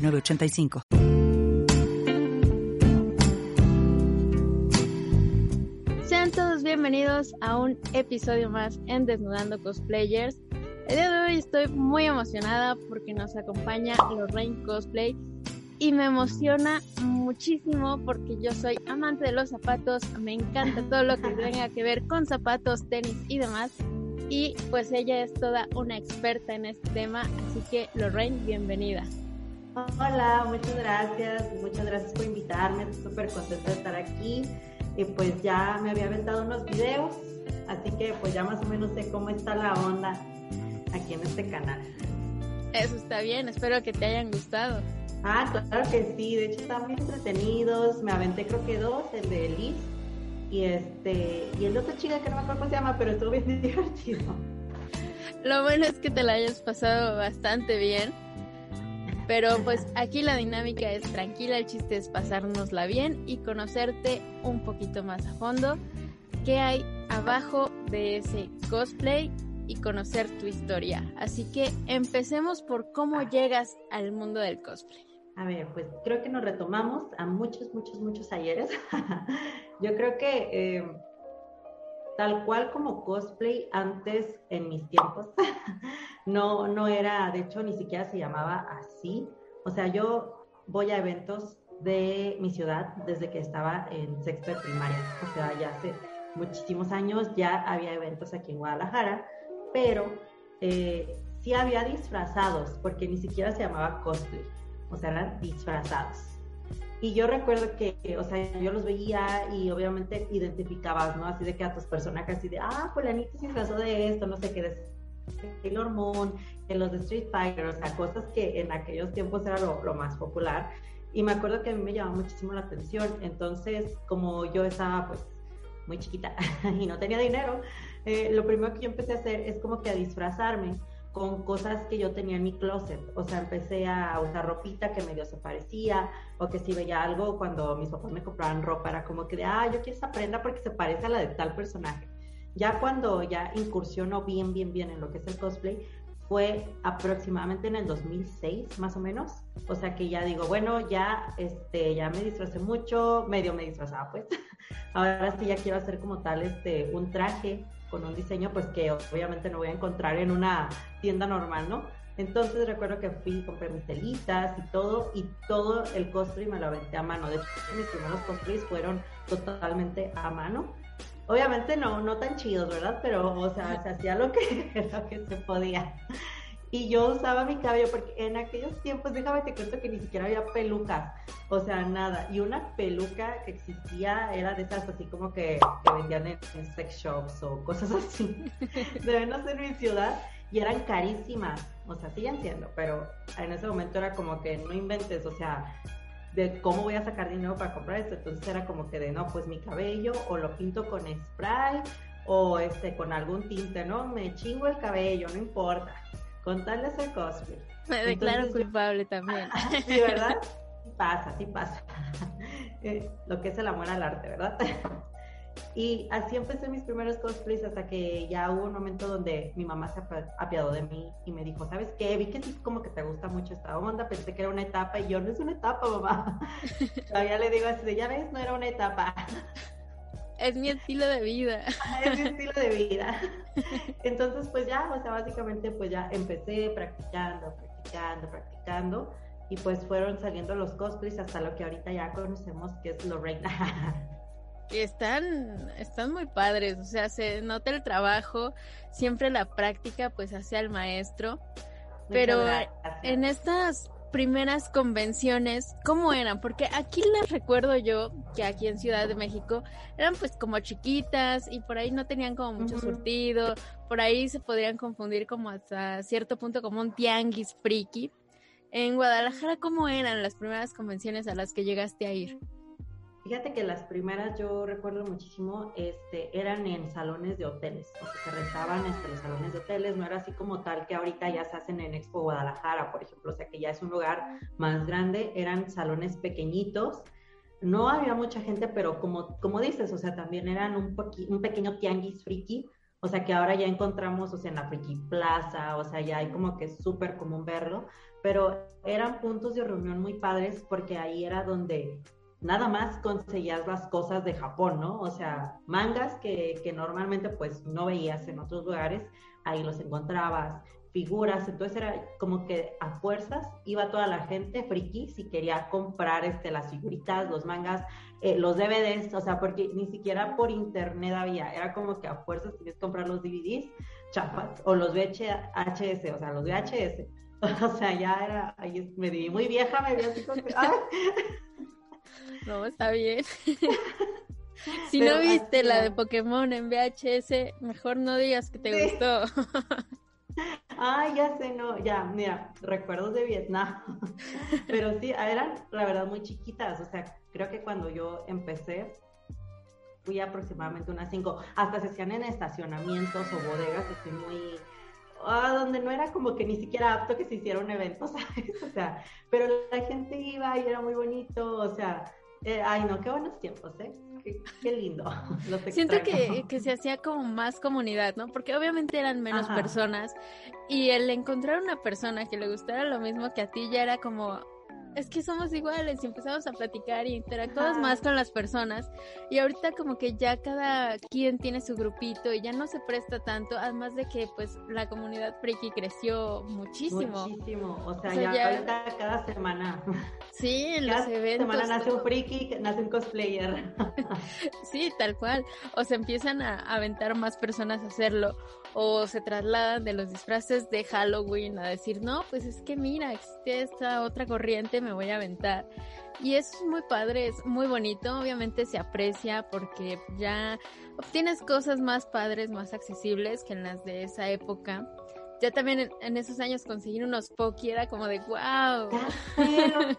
985. Sean todos bienvenidos a un episodio más en Desnudando Cosplayers. El día de hoy estoy muy emocionada porque nos acompaña Lorraine Cosplay y me emociona muchísimo porque yo soy amante de los zapatos, me encanta todo lo que tenga que ver con zapatos, tenis y demás. Y pues ella es toda una experta en este tema, así que Lorraine, bienvenida. Hola, muchas gracias, muchas gracias por invitarme, estoy súper contenta de estar aquí. Y pues ya me había aventado unos videos, así que pues ya más o menos sé cómo está la onda aquí en este canal. Eso está bien, espero que te hayan gustado. Ah, claro que sí, de hecho están muy entretenidos, me aventé creo que dos, el de Liz y este, y el de otra chica que no me acuerdo cómo se llama, pero estuvo bien divertido. Lo bueno es que te la hayas pasado bastante bien pero pues aquí la dinámica es tranquila, el chiste es pasárnosla bien y conocerte un poquito más a fondo. ¿Qué hay abajo de ese cosplay? y conocer tu historia. Así que empecemos por cómo llegas al mundo del cosplay. A ver, pues creo que nos retomamos a muchos, muchos, muchos ayeres. Yo creo que eh, tal cual como cosplay antes en mis tiempos, no, no era, de hecho ni siquiera se llamaba así. O sea, yo voy a eventos de mi ciudad desde que estaba en sexto de primaria. O sea, ya hace muchísimos años ya había eventos aquí en Guadalajara, pero eh, sí había disfrazados, porque ni siquiera se llamaba cosplay. O sea, eran disfrazados. Y yo recuerdo que, o sea, yo los veía y obviamente identificabas, ¿no? Así de que a tus personajes, así de, ah, fulanito se disfrazó de esto, no sé qué, de Sailor Moon, de los de Street Fighter, o sea, cosas que en aquellos tiempos era lo, más popular. Y me acuerdo que a mí me llamaba muchísimo la atención. Entonces, como yo estaba, pues, muy chiquita y no tenía dinero, eh, lo primero que yo empecé a hacer es como que a disfrazarme con cosas que yo tenía en mi closet. O sea, empecé a usar ropita que medio se parecía, o que si veía algo cuando mis papás me compraban ropa, era como que de, ah, yo quiero esa prenda porque se parece a la de tal personaje. Ya cuando ya incursionó bien, bien, bien en lo que es el cosplay, fue aproximadamente en el 2006, más o menos. O sea que ya digo, bueno, ya, este, ya me disfrazé mucho, medio me disfrazaba, pues. Ahora sí ya quiero hacer como tal, este, un traje con un diseño pues que obviamente no voy a encontrar en una tienda normal, ¿no? Entonces recuerdo que fui, compré mis telitas y todo, y todo el cosplay me lo aventé a mano. De hecho, mis primeros cosplays fueron totalmente a mano. Obviamente no, no tan chidos, ¿verdad? Pero, o sea, se hacía lo que, lo que se podía. Y yo usaba mi cabello porque en aquellos tiempos, déjame te cuento que ni siquiera había pelucas, o sea, nada. Y una peluca que existía era de esas así como que, vendían en, sex shops o cosas así. Deben ser en mi ciudad y eran carísimas, o sea, siguen siendo, pero en ese momento era como que no inventes, o sea, de cómo voy a sacar dinero para comprar esto. Entonces era como que de no, pues mi cabello o lo pinto con spray o este con algún tinte, ¿no? Me chingo el cabello, no importa con tal de ser cosplay. Me declaro culpable también. sí, ¿verdad? Pasa, sí pasa. Eh, lo que es el amor al arte, ¿verdad? Y así empecé mis primeros cosplays hasta que ya hubo un momento donde mi mamá se apiadó de mí y me dijo, ¿sabes qué? Vi que sí como que te gusta mucho esta onda, pensé que era una etapa y yo no es una etapa, mamá. Todavía le digo así, ya ves, no era una etapa. Es mi estilo de vida. Es mi estilo de vida. Entonces, pues ya, o sea, básicamente pues ya empecé practicando, practicando, practicando y pues fueron saliendo los cosplays hasta lo que ahorita ya conocemos que es Lorraine. Están, están muy padres, o sea, se nota el trabajo, siempre la práctica pues hace al maestro, pero en estas primeras convenciones, ¿cómo eran? Porque aquí las recuerdo yo, que aquí en Ciudad de México eran pues como chiquitas y por ahí no tenían como mucho surtido, por ahí se podrían confundir como hasta cierto punto como un tianguis friki. En Guadalajara, ¿cómo eran las primeras convenciones a las que llegaste a ir? Fíjate que las primeras yo recuerdo muchísimo, este, eran en salones de hoteles, o sea, se rentaban este, los salones de hoteles, no era así como tal que ahorita ya se hacen en Expo Guadalajara, por ejemplo, o sea, que ya es un lugar más grande, eran salones pequeñitos, no había mucha gente, pero como, como dices, o sea, también eran un, un pequeño tianguis friki, o sea, que ahora ya encontramos, o sea, en la Friki Plaza, o sea, ya hay como que es súper común verlo, pero eran puntos de reunión muy padres porque ahí era donde nada más conseguías las cosas de Japón, ¿no? O sea, mangas que, que, normalmente pues no veías en otros lugares, ahí los encontrabas, figuras, entonces era como que a fuerzas iba toda la gente friki si quería comprar este, las figuritas, los mangas, eh, los DVDs, o sea, porque ni siquiera por internet había, era como que a fuerzas tenías que comprar los DVDs, chapas, o los VHS, o sea, los VHS, o sea, ya era, ahí me di muy vieja, me vi así como que, No, está bien. si no viste la de Pokémon en VHS, mejor no digas que te gustó. Ay, ya sé, no, ya, mira, recuerdos de Vietnam. Pero sí, eran, la verdad, muy chiquitas. O sea, creo que cuando yo empecé, fui aproximadamente unas cinco. Hasta se hacían en estacionamientos o bodegas, así muy. Donde no era como que ni siquiera apto que se hiciera un evento, ¿sabes? O sea, pero la gente iba y era muy bonito, o sea, eh, ay, no, qué buenos tiempos, ¿eh? Qué, lindo. Siento que, que, se hacía como más comunidad, ¿no? Porque obviamente eran menos personas y el encontrar una persona que le gustara lo mismo que a ti ya era como, es que somos iguales y empezamos a platicar y interactuamos más con las personas y ahorita como que ya cada quien tiene su grupito y ya no se presta tanto, además de que pues la comunidad friki creció muchísimo. Muchísimo, o sea, ya, cada semana. Sí, en los eventos. semana nace un friki, nace un cosplayer. sí, tal cual. O se empiezan a aventar más personas a hacerlo o se trasladan de los disfraces de Halloween a decir, no, pues es que mira, existe esta otra corriente, me voy a aventar. Y eso es muy padre, es muy bonito, obviamente se aprecia porque ya obtienes cosas más padres, más accesibles que en las de esa época. Ya también en, esos años conseguir unos Poki era como de wow.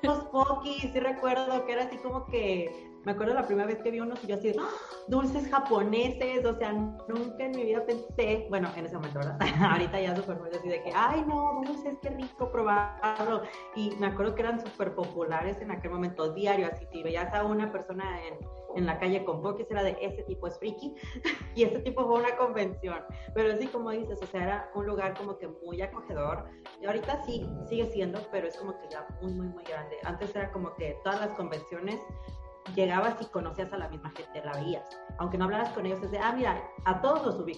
los Poki, sí recuerdo que era así como que me acuerdo la primera vez que vi unos y yo así, ¡Ah! dulces japoneses, o sea, nunca en mi vida pensé, bueno, en ese momento, ¿verdad? Ahorita ya súper muy así de que, ay, no, dulces, qué rico probarlo. Y me acuerdo que eran súper populares en aquel momento, diario, así, si veías a una persona en, en la calle con Pokis, era de, ese tipo es friki, y ese tipo fue una convención. Pero sí, como dices, o sea, era un lugar como que muy acogedor, y ahorita sí, sigue siendo, pero es como que ya muy, muy, muy grande. Antes era como que todas las convenciones llegabas y conocías a la misma gente, la veías. Aunque no hablaras con ellos, es de, ah, mira, a todos los subí.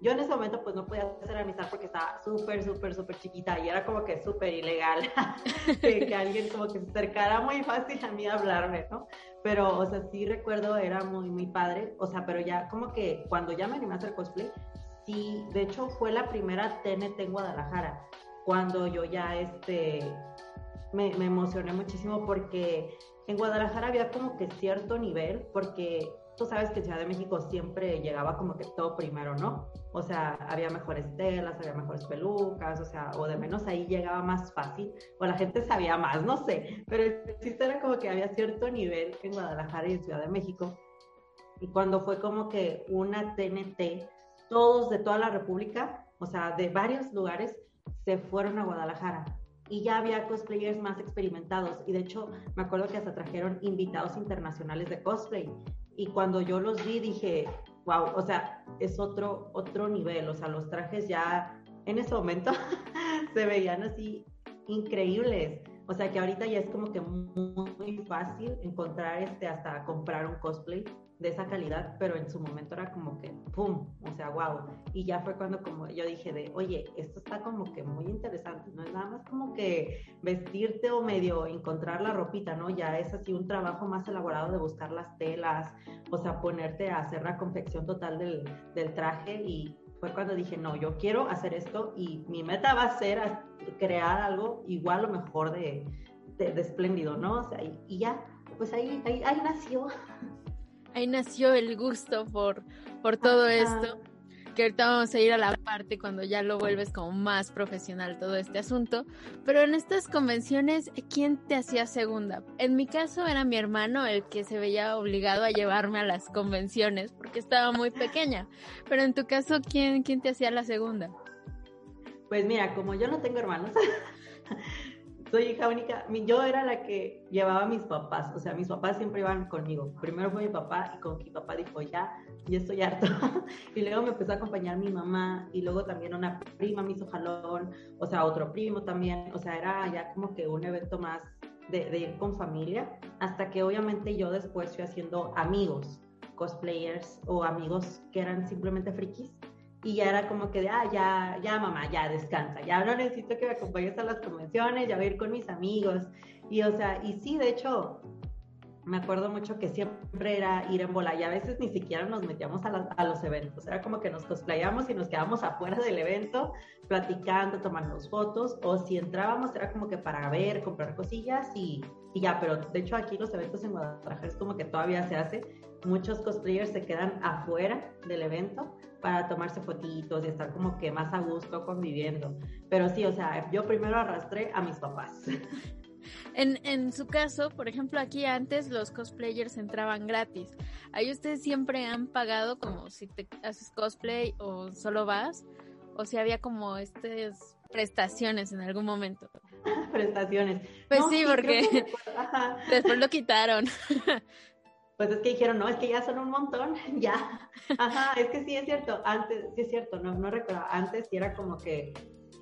Yo en ese momento pues no podía hacer amistad porque estaba súper, súper, súper chiquita y era como que súper ilegal que, alguien como que se acercara muy fácil a mí a hablarme, ¿no? Pero, o sea, sí recuerdo, era muy, muy padre, o sea, pero ya como que cuando ya me animé a hacer cosplay, sí, de hecho fue la primera TNT en Guadalajara, cuando yo ya, este, me, me emocioné muchísimo porque en Guadalajara había como que cierto nivel, porque tú sabes que Ciudad de México siempre llegaba como que todo primero, ¿no? O sea, había mejores telas, había mejores pelucas, o sea, o de menos ahí llegaba más fácil, o la gente sabía más, no sé, pero sí era como que había cierto nivel en Guadalajara y en Ciudad de México. Y cuando fue como que una TNT, todos de toda la República, o sea, de varios lugares, se fueron a Guadalajara y ya había cosplayers más experimentados. Y de hecho me acuerdo que hasta trajeron invitados internacionales de cosplay. Y cuando yo los vi dije, wow, o sea, es otro, otro nivel, o sea, los trajes ya en ese momento se veían así increíbles. O sea que ahorita ya es como que muy, fácil encontrar este hasta comprar un cosplay de esa calidad, pero en su momento era como que ¡pum! O sea, wow. Y ya fue cuando como yo dije de, oye, esto está como que muy interesante, no es nada más como que vestirte o medio encontrar la ropita, ¿no? Ya es así un trabajo más elaborado de buscar las telas, o sea, ponerte a hacer la confección total del, del traje y fue cuando dije, no, yo quiero hacer esto y mi meta va a ser crear algo igual o mejor de, de, espléndido, ¿no? O sea, y, ya, pues ahí, ahí, nació. Ahí nació el gusto por, por todo esto. que ahorita vamos a ir a la parte cuando ya lo vuelves como más profesional todo este asunto. Pero en estas convenciones, ¿quién te hacía segunda? En mi caso era mi hermano el que se veía obligado a llevarme a las convenciones porque estaba muy pequeña. Pero en tu caso, ¿quién, quién te hacía la segunda? Pues mira, como yo no tengo hermanos, soy hija única. Yo era la que llevaba a mis papás, o sea, mis papás siempre iban conmigo. Primero fue mi papá y con mi papá dijo, ya, ya estoy harto. y luego me empezó a acompañar mi mamá y luego también una prima me hizo jalón, o sea, otro primo también. O sea, era ya como que un evento más de, ir con familia, hasta que obviamente yo después fui haciendo amigos, cosplayers o amigos que eran simplemente frikis y ya era como que de, ah, ya, ya mamá, ya descansa, ya no necesito que me acompañes a las convenciones, ya voy a ir con mis amigos. Y o sea, y sí, de hecho, me acuerdo mucho que siempre era ir en bola y a veces ni siquiera nos metíamos a, a los eventos, era como que nos cosplayamos y nos quedábamos afuera del evento platicando, tomando fotos, o si entrábamos era como que para ver, comprar cosillas y, y ya, pero de hecho aquí los eventos en Guadalajara es como que todavía se hace, muchos cosplayers se quedan afuera del evento para tomarse fotitos y estar como que más a gusto conviviendo. Pero sí, o sea, yo primero arrastré a mis papás. En, en su caso, por ejemplo, aquí antes los cosplayers entraban gratis. Ahí ustedes siempre han pagado como si te haces cosplay o solo vas, o si había como estas prestaciones en algún momento. prestaciones. Pues sí, porque después lo quitaron. pues es que dijeron, no, es que ya son un montón, ya. Ajá, es que sí es cierto, antes, sí es cierto, no, no recuerdo, antes sí era como que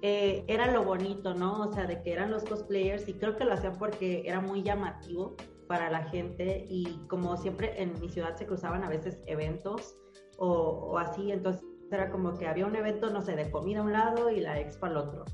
eh, era lo bonito, ¿no? O sea, de que eran los cosplayers y creo que lo hacían porque era muy llamativo para la gente y como siempre en mi ciudad se cruzaban a veces eventos o, o así, entonces era como que había un evento, no sé, de comida a un lado y la expo al otro.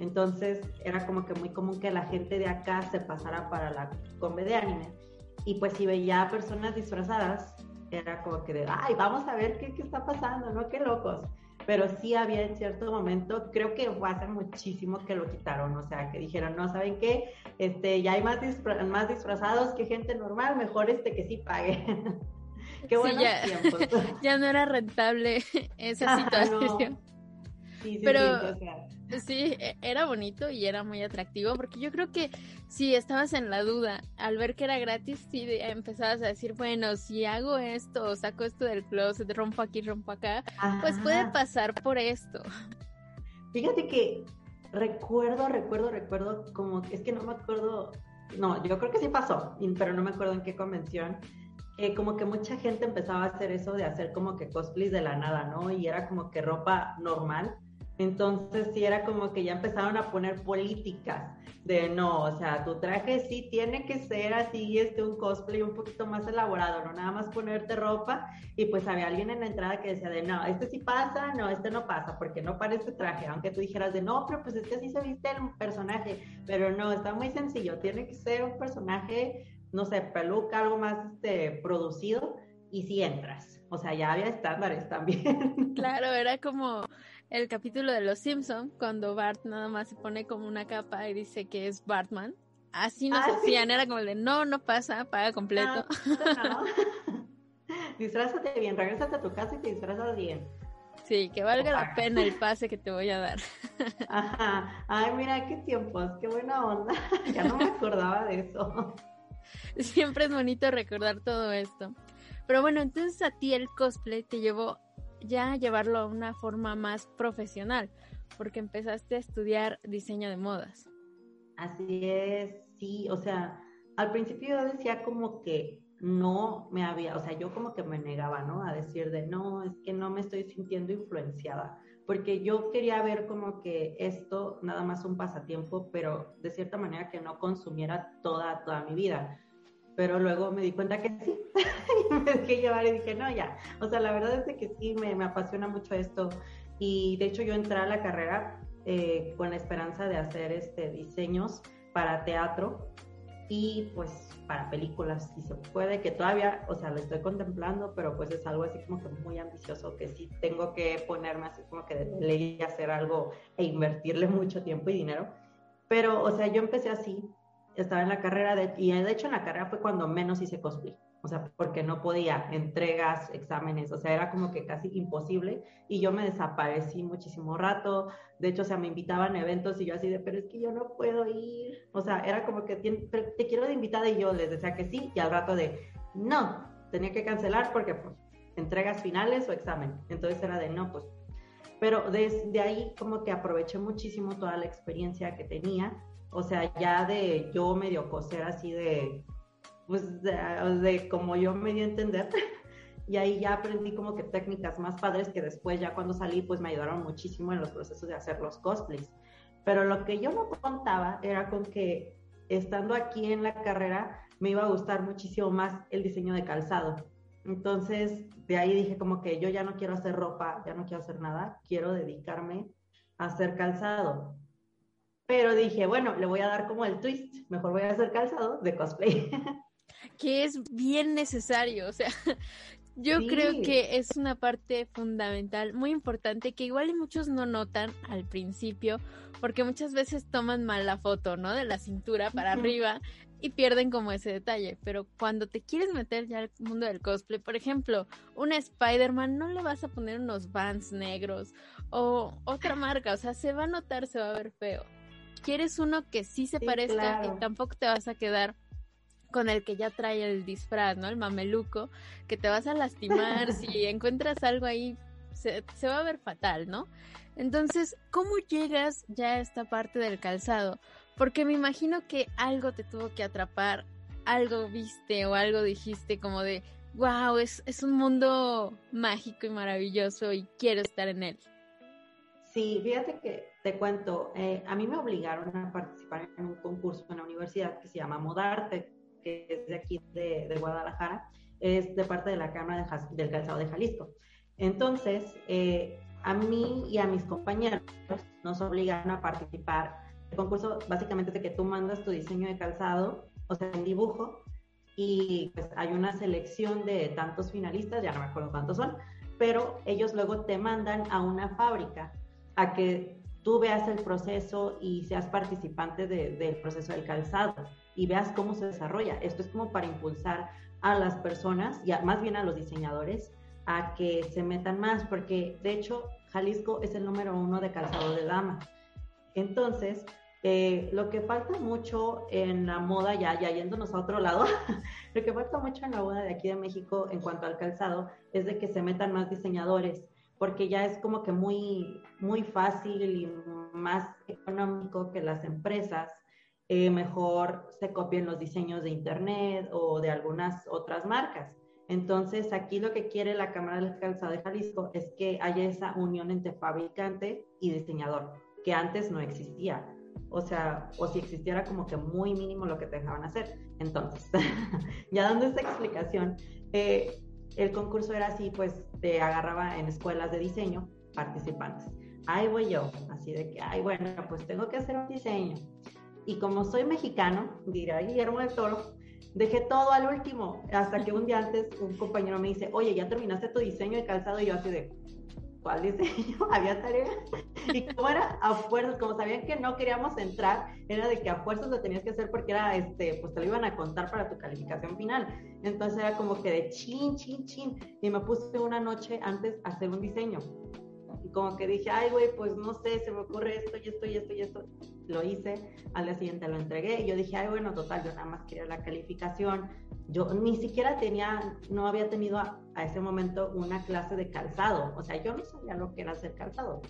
Entonces era como que muy común que la gente de acá se pasara para la combe de anime y pues si veía personas disfrazadas, era como que de, ay, vamos a ver qué, qué está pasando, ¿no? Qué locos. Pero sí había en cierto momento, creo que fue hace muchísimo que lo quitaron, o sea, que dijeron, no, ¿saben qué? Este, ya hay más, más disfrazados que gente normal, mejor este que sí pague. qué buenos ya, tiempos. ya no era rentable esa situación. Sí, sí, Pero sí, o sea, sí, e- era bonito y era muy atractivo porque yo creo que si estabas en la duda, al ver que era gratis, sí empezabas a decir, bueno, si hago esto saco esto del closet, rompo aquí, rompo acá, pues puede pasar por esto. Fíjate que recuerdo, recuerdo, recuerdo, como es que no me acuerdo, no, yo creo que sí pasó, pero no me acuerdo en qué convención, que como que mucha gente empezaba a hacer eso de hacer como que cosplays de la nada, ¿no? Y era como que ropa normal. Entonces sí era como que ya empezaron a poner políticas de no, o sea, tu traje sí tiene que ser así, este, un cosplay un poquito más elaborado, no nada más ponerte ropa y pues había alguien en la entrada que decía de no, este sí pasa, no, este no pasa, porque no parece traje, aunque tú dijeras de no, pero pues es que así se viste el personaje, pero no, está muy sencillo, tiene que ser un personaje, no sé, peluca, algo más este, producido y si entras, o sea, ya había estándares también. Claro, era como el capítulo de Los Simpson cuando Bart nada más se pone como una capa y dice que es Bartman. Así nos Ah, sí. hacían, era como el de no, no pasa, paga completo. No, no. Disfrázate bien, regrésate a tu casa y te disfrazas bien. Sí, que valga la pena el pase que te voy a dar. Ajá. Ay, mira qué tiempos, qué buena onda. Ya no me acordaba de eso. Siempre es bonito recordar todo esto. Pero bueno, entonces a ti el cosplay te llevó ya llevarlo a una forma más profesional, porque empezaste a estudiar diseño de modas. Así es, sí, o sea, al principio yo decía como que no me había, o sea, yo como que me negaba, ¿no? A decir de no, es que no me estoy sintiendo influenciada, porque yo quería ver como que esto nada más un pasatiempo, pero de cierta manera que no consumiera toda, toda mi vida. Pero luego me di cuenta que sí, y me dejé llevar y dije, no, ya, o sea, la verdad es que sí, me, me apasiona mucho esto, y de hecho yo entré a la carrera eh, con la esperanza de hacer este, diseños para teatro y pues para películas, si se puede, que todavía, o sea, lo estoy contemplando, pero pues es algo así como que muy ambicioso, que sí tengo que ponerme así como que de ley hacer algo e invertirle mucho tiempo y dinero. Pero, o sea, yo empecé así estaba en la carrera de, y de hecho en la carrera fue cuando menos hice cosplay o sea, porque no podía, entregas, exámenes, o sea, era como que casi imposible y yo me desaparecí muchísimo rato, de hecho, o sea, me invitaban a eventos y yo así de, pero es que yo no puedo ir, o sea, era como que te quiero de invitada y yo les decía que sí y al rato de, no, tenía que cancelar porque pues entregas finales o examen, entonces era de, no, pues, pero desde ahí como que aproveché muchísimo toda la experiencia que tenía, o sea, ya de yo medio coser así de pues de, como yo me di a entender. y ahí ya aprendí como que técnicas más padres que después ya cuando salí pues me ayudaron muchísimo en los procesos de hacer los cosplays. Pero lo que yo no contaba era con que estando aquí en la carrera me iba a gustar muchísimo más el diseño de calzado. Entonces de ahí dije como que yo ya no quiero hacer ropa, ya no quiero hacer nada, quiero dedicarme a hacer calzado. Pero dije, bueno, le voy a dar como el twist, mejor voy a hacer calzado de cosplay. que es bien necesario, o sea, yo creo que es una parte fundamental, muy importante, que igual muchos no notan al principio, porque muchas veces toman mal la foto, ¿no? De la cintura para arriba y pierden como ese detalle, pero cuando te quieres meter ya al mundo del cosplay, por ejemplo, una Spider-Man, no le vas a poner unos Vans negros o otra marca, o sea, se va a notar, se va a ver feo. Quieres uno que sí se parezca y tampoco te vas a quedar con el que ya trae el disfraz, ¿no? El mameluco, que te vas a lastimar si encuentras algo ahí, se, va a ver fatal, ¿no? Entonces, ¿cómo llegas ya a esta parte del calzado? Porque me imagino que algo te tuvo que atrapar, algo viste o algo dijiste como de, wow, es, es un mundo mágico y maravilloso y quiero estar en él. Sí, fíjate que te cuento, eh, a mí me obligaron a participar en un concurso en la universidad que se llama Modarte que es de aquí de, Guadalajara, es de parte de la Cámara del Calzado de Jalisco. Entonces, eh, a mí y a mis compañeros nos obligan a participar. El concurso básicamente es de que tú mandas tu diseño de calzado, o sea, en dibujo, y pues hay una selección de tantos finalistas, ya no me acuerdo cuántos son, pero ellos luego te mandan a una fábrica a que tú veas el proceso y seas participante del proceso del calzado y veas cómo se desarrolla. Esto es como para impulsar a las personas y más bien a los diseñadores a que se metan más, porque de hecho Jalisco es el número uno de calzado de dama. Entonces, eh, lo que falta mucho en la moda, ya, ya yéndonos a otro lado, lo que falta mucho en la moda de aquí de México en cuanto al calzado es de que se metan más diseñadores, porque ya es como que muy, muy fácil y más económico que las empresas eh, mejor se copien los diseños de Internet o de algunas otras marcas. Entonces, aquí lo que quiere la Cámara del Calzado de Jalisco es que haya esa unión entre fabricante y diseñador, que antes no existía. O sea, o si existiera como que muy mínimo lo que te dejaban hacer. Entonces, ya dando esta explicación, eh, el concurso era así, pues te agarraba en escuelas de diseño participantes. Ahí voy yo, así de que, ay, bueno, pues tengo que hacer un diseño y como soy mexicano, dirá Guillermo del Toro, dejé todo al último, hasta que un día antes un compañero me dice, oye, ya terminaste tu diseño de calzado, y yo así de, ¿cuál diseño? Había tarea. Y como era a fuerzas, como sabían que no queríamos entrar, era de que a fuerzas lo tenías que hacer porque era, este, pues te lo iban a contar para tu calificación final. Entonces era como que de chin, chin, chin. Y me puse una noche antes a hacer un diseño y como que dije, ay, güey, pues no sé, se me ocurre esto y esto y esto y esto. Lo hice, al día siguiente lo entregué y yo dije, ay, bueno, total, yo nada más quería la calificación. Yo ni siquiera tenía, no había tenido a, ese momento una clase de calzado, o sea, yo no sabía lo que era hacer calzado.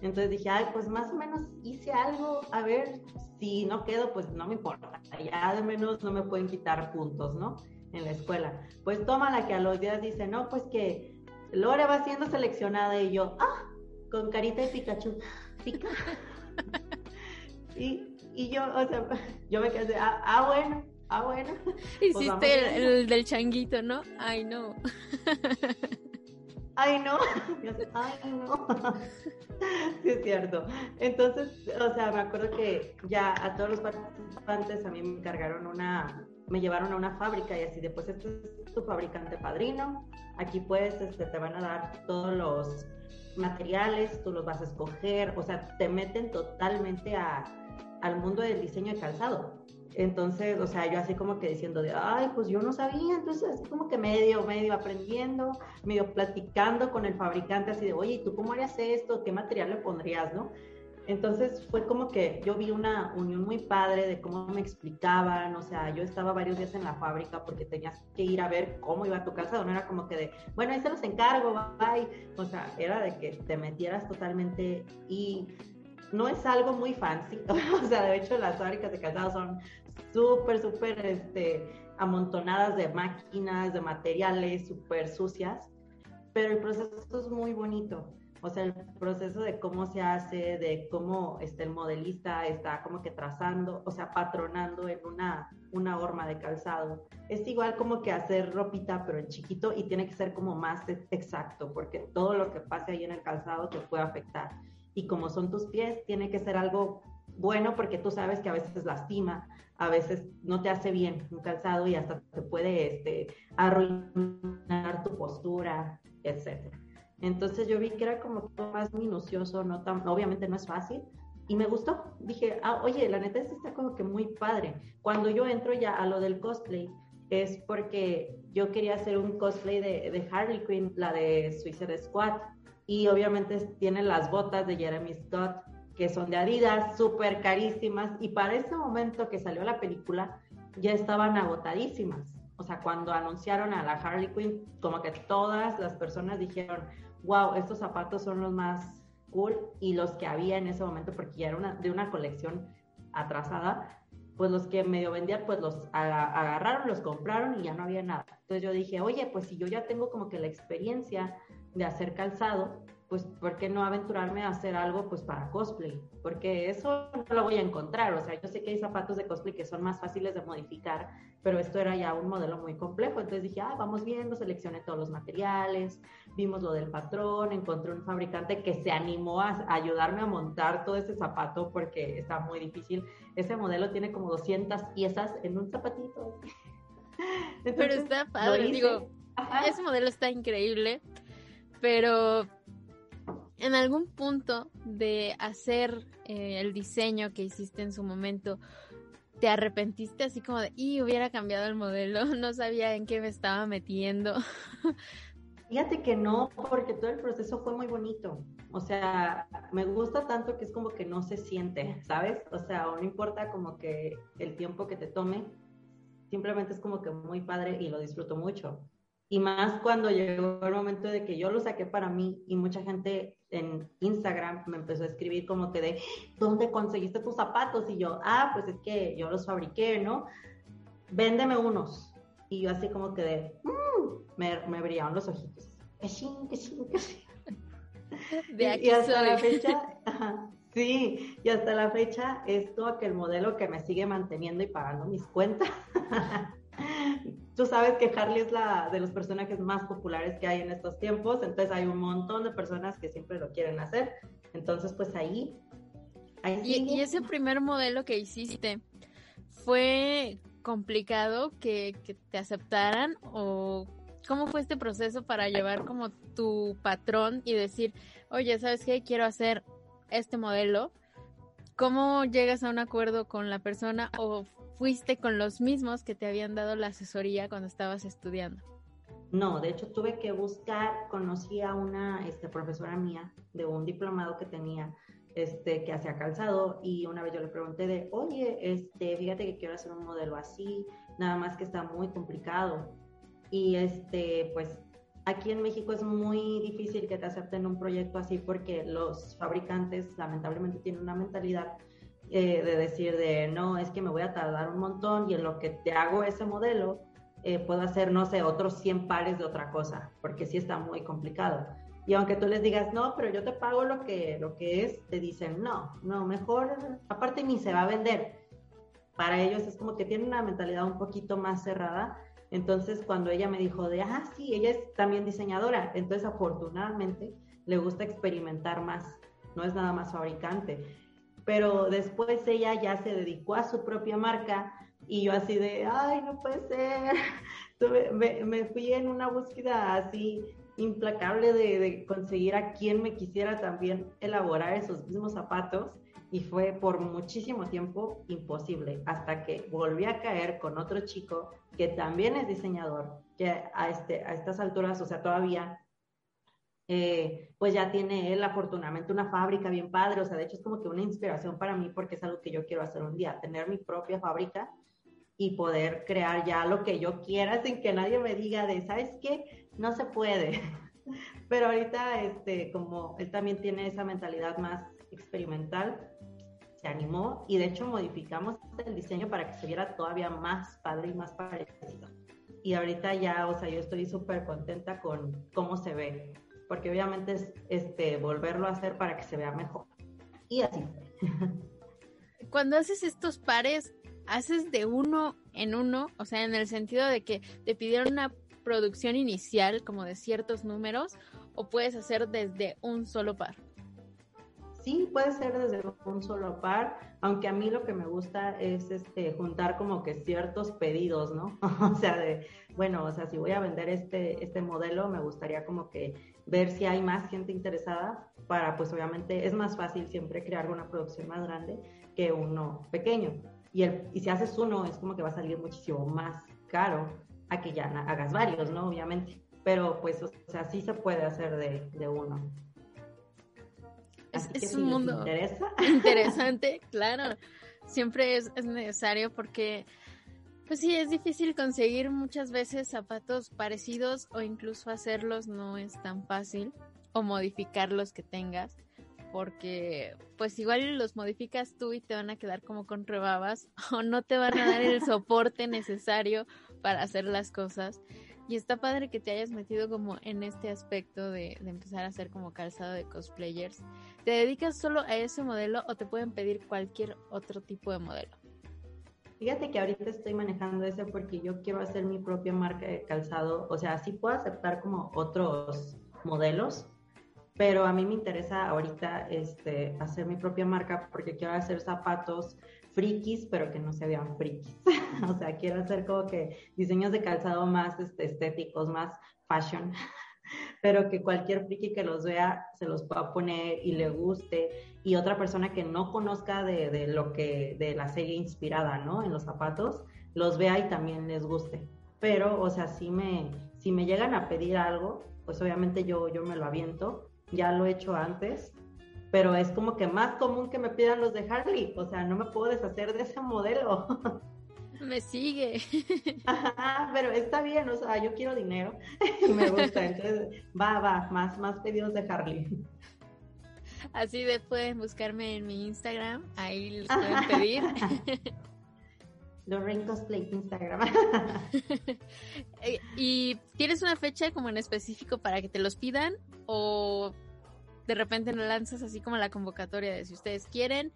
Entonces dije, ay, pues más o menos hice algo, a ver, si no quedo, pues no me importa, ya de menos no me pueden quitar puntos, ¿no? En la escuela. Pues toma la que a los días dice, no, pues que Lore va siendo seleccionada y yo, ah, con carita de Pikachu. Pica. y, y yo, o sea, yo me quedé, ah, ah bueno, ah, bueno. Pues Hiciste el, del changuito, ¿no? Ay, no. Ay, no. Ay, no. Sí, es cierto. Entonces, o sea, me acuerdo que ya a todos los participantes a mí me cargaron una, me llevaron a una fábrica y así de, pues este es tu fabricante padrino, aquí pues este, te van a dar todos los materiales, tú los vas a escoger, o sea, te meten totalmente a, al mundo del diseño de calzado. Entonces, o sea, yo así como que diciendo de, ay, pues yo no sabía, entonces así como que medio, medio aprendiendo, medio platicando con el fabricante así de, oye, ¿y tú cómo harías esto? ¿Qué material le pondrías, no? Entonces fue como que yo vi una unión muy padre de cómo me explicaban, o sea, yo estaba varios días en la fábrica porque tenías que ir a ver cómo iba tu calzado, no era como que de, bueno, ahí se los encargo, bye, o sea, era de que te metieras totalmente y no es algo muy fancy, o sea, de hecho las fábricas de calzado son súper, súper, este, amontonadas de máquinas, de materiales, súper sucias, pero el proceso es muy bonito o sea, el proceso de cómo se hace, de cómo este, el modelista está como que trazando, o sea, patronando en una, una horma de calzado. Es igual como que hacer ropita, pero en chiquito y tiene que ser como más exacto, porque todo lo que pase ahí en el calzado te puede afectar. Y como son tus pies, tiene que ser algo bueno porque tú sabes que a veces lastima, a veces no te hace bien un calzado y hasta te puede este, arruinar tu postura, etcétera. Entonces yo vi que era como más minucioso, no tan, obviamente no es fácil, y me gustó. Dije, ah, oye, la neta está como que muy padre. Cuando yo entro ya a lo del cosplay, es porque yo quería hacer un cosplay de, de Harley Quinn, la de Suicide Squad, y obviamente tiene las botas de Jeremy Scott, que son de Adidas, súper carísimas, y para ese momento que salió la película, ya estaban agotadísimas. O sea, cuando anunciaron a la Harley Quinn, como que todas las personas dijeron, wow, estos zapatos son los más cool y los que había en ese momento, porque ya era una, de una colección atrasada, pues los que medio vendían, pues los agarraron, los compraron y ya no había nada. Entonces yo dije, oye, pues si yo ya tengo como que la experiencia de hacer calzado, pues ¿por qué no aventurarme a hacer algo pues para cosplay? Porque eso no lo voy a encontrar, o sea, yo sé que hay zapatos de cosplay que son más fáciles de modificar, pero esto era ya un modelo muy complejo, entonces dije, ah, vamos viendo, seleccioné todos los materiales, vimos lo del patrón, encontré un fabricante que se animó a ayudarme a montar todo ese zapato porque está muy difícil. Ese modelo tiene como 200 piezas en un zapatito. pero está padre, digo, ese modelo está increíble, pero en algún punto de hacer eh, el diseño que hiciste en su momento, te arrepentiste así como de, y hubiera cambiado el modelo, no sabía en qué me estaba metiendo. Fíjate que no, porque todo el proceso fue muy bonito. O sea, me gusta tanto que es como que no se siente, ¿sabes? O sea, no importa como que el tiempo que te tome, simplemente es como que muy padre y lo disfruto mucho. Y más cuando llegó el momento de que yo lo saqué para mí y mucha gente en Instagram me empezó a escribir como que de, ¿dónde conseguiste tus zapatos? Y yo, ah, pues es que yo los fabriqué, ¿no? Véndeme unos. Y yo así como que de, mm", me, me brillaban los ojitos. De y, hasta la fecha, sí, y hasta la fecha es como que el modelo que me sigue manteniendo y pagando mis cuentas. Tú sabes que Harley es la de los personajes más populares que hay en estos tiempos, entonces hay un montón de personas que siempre lo quieren hacer. Entonces, pues ahí. y, ese primer modelo que hiciste, ¿fue complicado que, que te aceptaran o cómo fue este proceso para llevar como tu patrón y decir, oye, ¿sabes qué? Quiero hacer este modelo. ¿Cómo llegas a un acuerdo con la persona o fuiste con los mismos que te habían dado la asesoría cuando estabas estudiando? No, de hecho tuve que buscar, conocí a una este, profesora mía de un diplomado que tenía, este, que hacía calzado y una vez yo le pregunté de, oye, este, fíjate que quiero hacer un modelo así, nada más que está muy complicado. Y este, pues aquí en México es muy difícil que te acepten un proyecto así porque los fabricantes lamentablemente tienen una mentalidad eh, de decir de no, es que me voy a tardar un montón y en lo que te hago ese modelo eh, puedo hacer, no sé, otros 100 pares de otra cosa, porque sí está muy complicado. Y aunque tú les digas, no, pero yo te pago lo que, lo que es, te dicen, no, no, mejor, aparte ni se va a vender. Para ellos es como que tienen una mentalidad un poquito más cerrada. Entonces, cuando ella me dijo de, ah, sí, ella es también diseñadora, entonces afortunadamente le gusta experimentar más, no es nada más fabricante pero después ella ya se dedicó a su propia marca y yo así de, ay, no puede ser. me, fui en una búsqueda así implacable de, de, conseguir a quien me quisiera también elaborar esos mismos zapatos y fue por muchísimo tiempo imposible, hasta que volví a caer con otro chico que también es diseñador, que a, este, a estas alturas, o sea, todavía, eh, pues ya tiene él afortunadamente una fábrica bien padre, o sea, de hecho es como que una inspiración para mí porque es algo que yo quiero hacer un día, tener mi propia fábrica y poder crear ya lo que yo quiera sin que nadie me diga de, ¿sabes qué? No se puede. Pero ahorita, este, como él también tiene esa mentalidad más experimental, se animó y de hecho modificamos el diseño para que se viera todavía más padre y más parecido. Y ahorita ya, o sea, yo estoy súper contenta con cómo se ve, porque obviamente es este, volverlo a hacer para que se vea mejor. Y así. Cuando haces estos pares, haces de uno en uno, o sea, en el sentido de que te pidieron una producción inicial como de ciertos números, o puedes hacer desde un solo par sí, puede ser desde un solo par, aunque a mí lo que me gusta es este, juntar como que ciertos pedidos, ¿no? o sea, de, bueno, o sea, si voy a vender este, este modelo, me gustaría como que ver si hay más gente interesada para, pues obviamente es más fácil siempre crear una producción más grande que uno pequeño. Y, el, y si haces uno, es como que va a salir muchísimo más caro a que ya hagas varios, ¿no? Obviamente. Pero pues, o sea, sí se puede hacer de, de uno. Es, un mundo interesante, claro. Siempre es, necesario porque, pues sí, es difícil conseguir muchas veces zapatos parecidos o incluso hacerlos no es tan fácil o modificar los que tengas porque pues igual los modificas tú y te van a quedar como con rebabas o no te van a dar el soporte necesario para hacer las cosas. Y está padre que te hayas metido como en este aspecto de, empezar a hacer como calzado de cosplayers. ¿Te dedicas solo a ese modelo o te pueden pedir cualquier otro tipo de modelo? Fíjate que ahorita estoy manejando ese porque yo quiero hacer mi propia marca de calzado. O sea, sí puedo aceptar como otros modelos, pero a mí me interesa ahorita este, hacer mi propia marca porque quiero hacer zapatos frikis, pero que no se vean frikis. o sea, quiero hacer como que diseños de calzado más este, estéticos, más fashion, pero que cualquier friki que los vea se los pueda poner y le guste. Y otra persona que no conozca de, de lo que, de la serie inspirada, ¿no? En los zapatos, los vea y también les guste. Pero, o sea, si me, si me llegan a pedir algo, pues obviamente yo, yo me lo aviento. Ya lo he hecho antes pero es como que más común que me pidan los de Harley, o sea, no me puedo deshacer de ese modelo. Me sigue. Ajá, pero está bien, o sea, yo quiero dinero y me gusta, entonces va, va, más, más pedidos de Harley. Así de pueden buscarme en mi Instagram, ahí los pueden pedir. Lorraine Cosplay Instagram. Eh, ¿Y tienes una fecha como en específico para que te los pidan o de repente no lanzas así como la convocatoria de si ustedes quieren,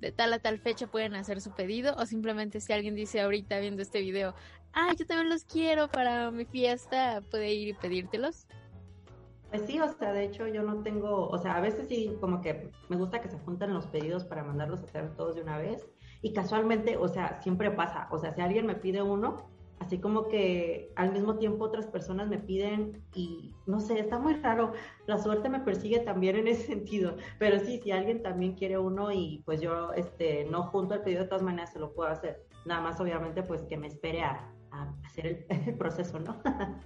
de tal a tal fecha pueden hacer su pedido o simplemente si alguien dice ahorita viendo este video, ah, yo también los quiero para mi fiesta, puede ir y pedírtelos. Pues sí, o sea, de hecho yo no tengo, o sea, a veces sí como que me gusta que se junten los pedidos para mandarlos a hacer todos de una vez y casualmente, o sea, siempre pasa, o sea, si alguien me pide uno, así como que al mismo tiempo otras personas me piden y no sé, está muy raro, la suerte me persigue también en ese sentido, pero sí, si alguien también quiere uno y pues yo este, no junto el pedido de todas maneras se lo puedo hacer, nada más obviamente pues que me espere a, hacer el, proceso, ¿no?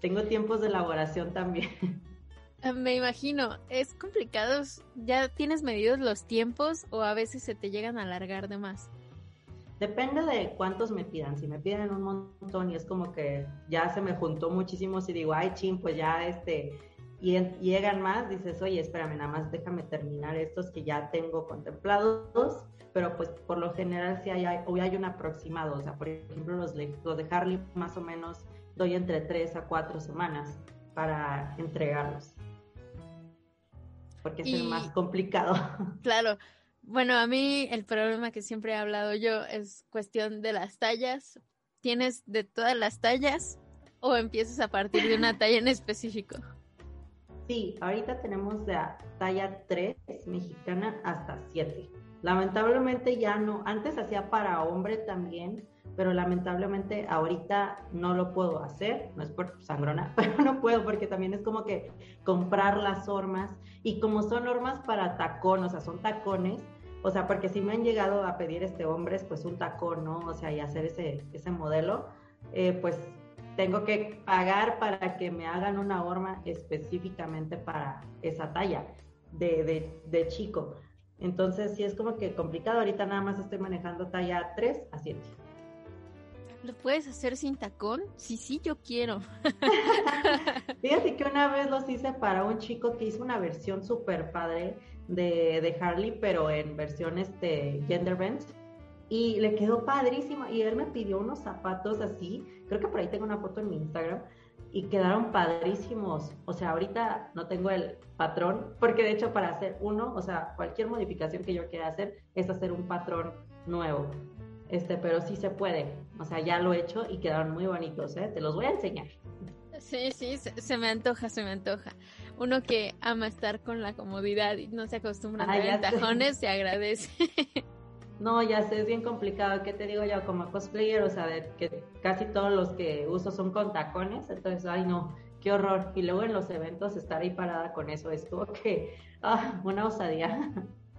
Tengo tiempos de elaboración también. Ah, me imagino, es complicado, ¿ya tienes medidos los tiempos o a veces se te llegan a alargar de más? Depende de cuántos me pidan. Si me piden un montón y es como que ya se me juntó muchísimo, si digo, ay, chin, pues ya este, y llegan más, dices, oye, espérame, nada más déjame terminar estos que ya tengo contemplados, pero pues por lo general sí hay, hoy hay un aproximado. O sea, por ejemplo, los, los de Harley más o menos doy entre tres a cuatro semanas para entregarlos. Porque es el más complicado. Claro, bueno, a mí el problema que siempre he hablado yo es cuestión de las tallas. ¿Tienes de todas las tallas o empiezas a partir de una talla en específico? Sí, ahorita tenemos de talla 3 mexicana hasta 7. Lamentablemente ya no, antes hacía para hombre también, pero lamentablemente ahorita no lo puedo hacer, no es por sangrona, pero no puedo porque también es como que comprar las hormas y como son hormas para tacón, o sea, son tacones, o sea, porque si me han llegado a pedir este hombres, pues un tacón, ¿no? O sea, y hacer ese, ese modelo, eh, pues tengo que pagar para que me hagan una horma específicamente para esa talla de, de, de chico. Entonces sí es como que complicado. Ahorita nada más estoy manejando talla 3 a 7. ¿Lo puedes hacer sin tacón? Sí, sí, yo quiero. Fíjate que una vez los hice para un chico que hizo una versión súper padre de, Harley, pero en versión este, gender bend. Y le quedó padrísimo. Y él me pidió unos zapatos así. Creo que por ahí tengo una foto en mi Instagram. Y quedaron padrísimos. O sea, ahorita no tengo el patrón, porque de hecho para hacer uno, o sea, cualquier modificación que yo quiera hacer es hacer un patrón nuevo este, pero sí se puede. O sea, ya lo he hecho y quedaron muy bonitos, ¿eh? Te los voy a enseñar. Sí, sí, se, me antoja, se me antoja. Uno que ama estar con la comodidad y no se acostumbra a ah, tajones, se agradece. No, ya sé, es bien complicado. ¿Qué te digo yo como cosplayer? O sea, de que casi todos los que uso son con tacones, entonces, ay no, qué horror. Y luego en los eventos estar ahí parada con eso es como que, ah, una osadía.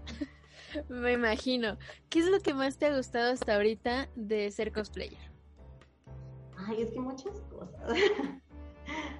Me imagino. ¿Qué es lo que más te ha gustado hasta ahorita de ser cosplayer? Ay, es que muchas cosas.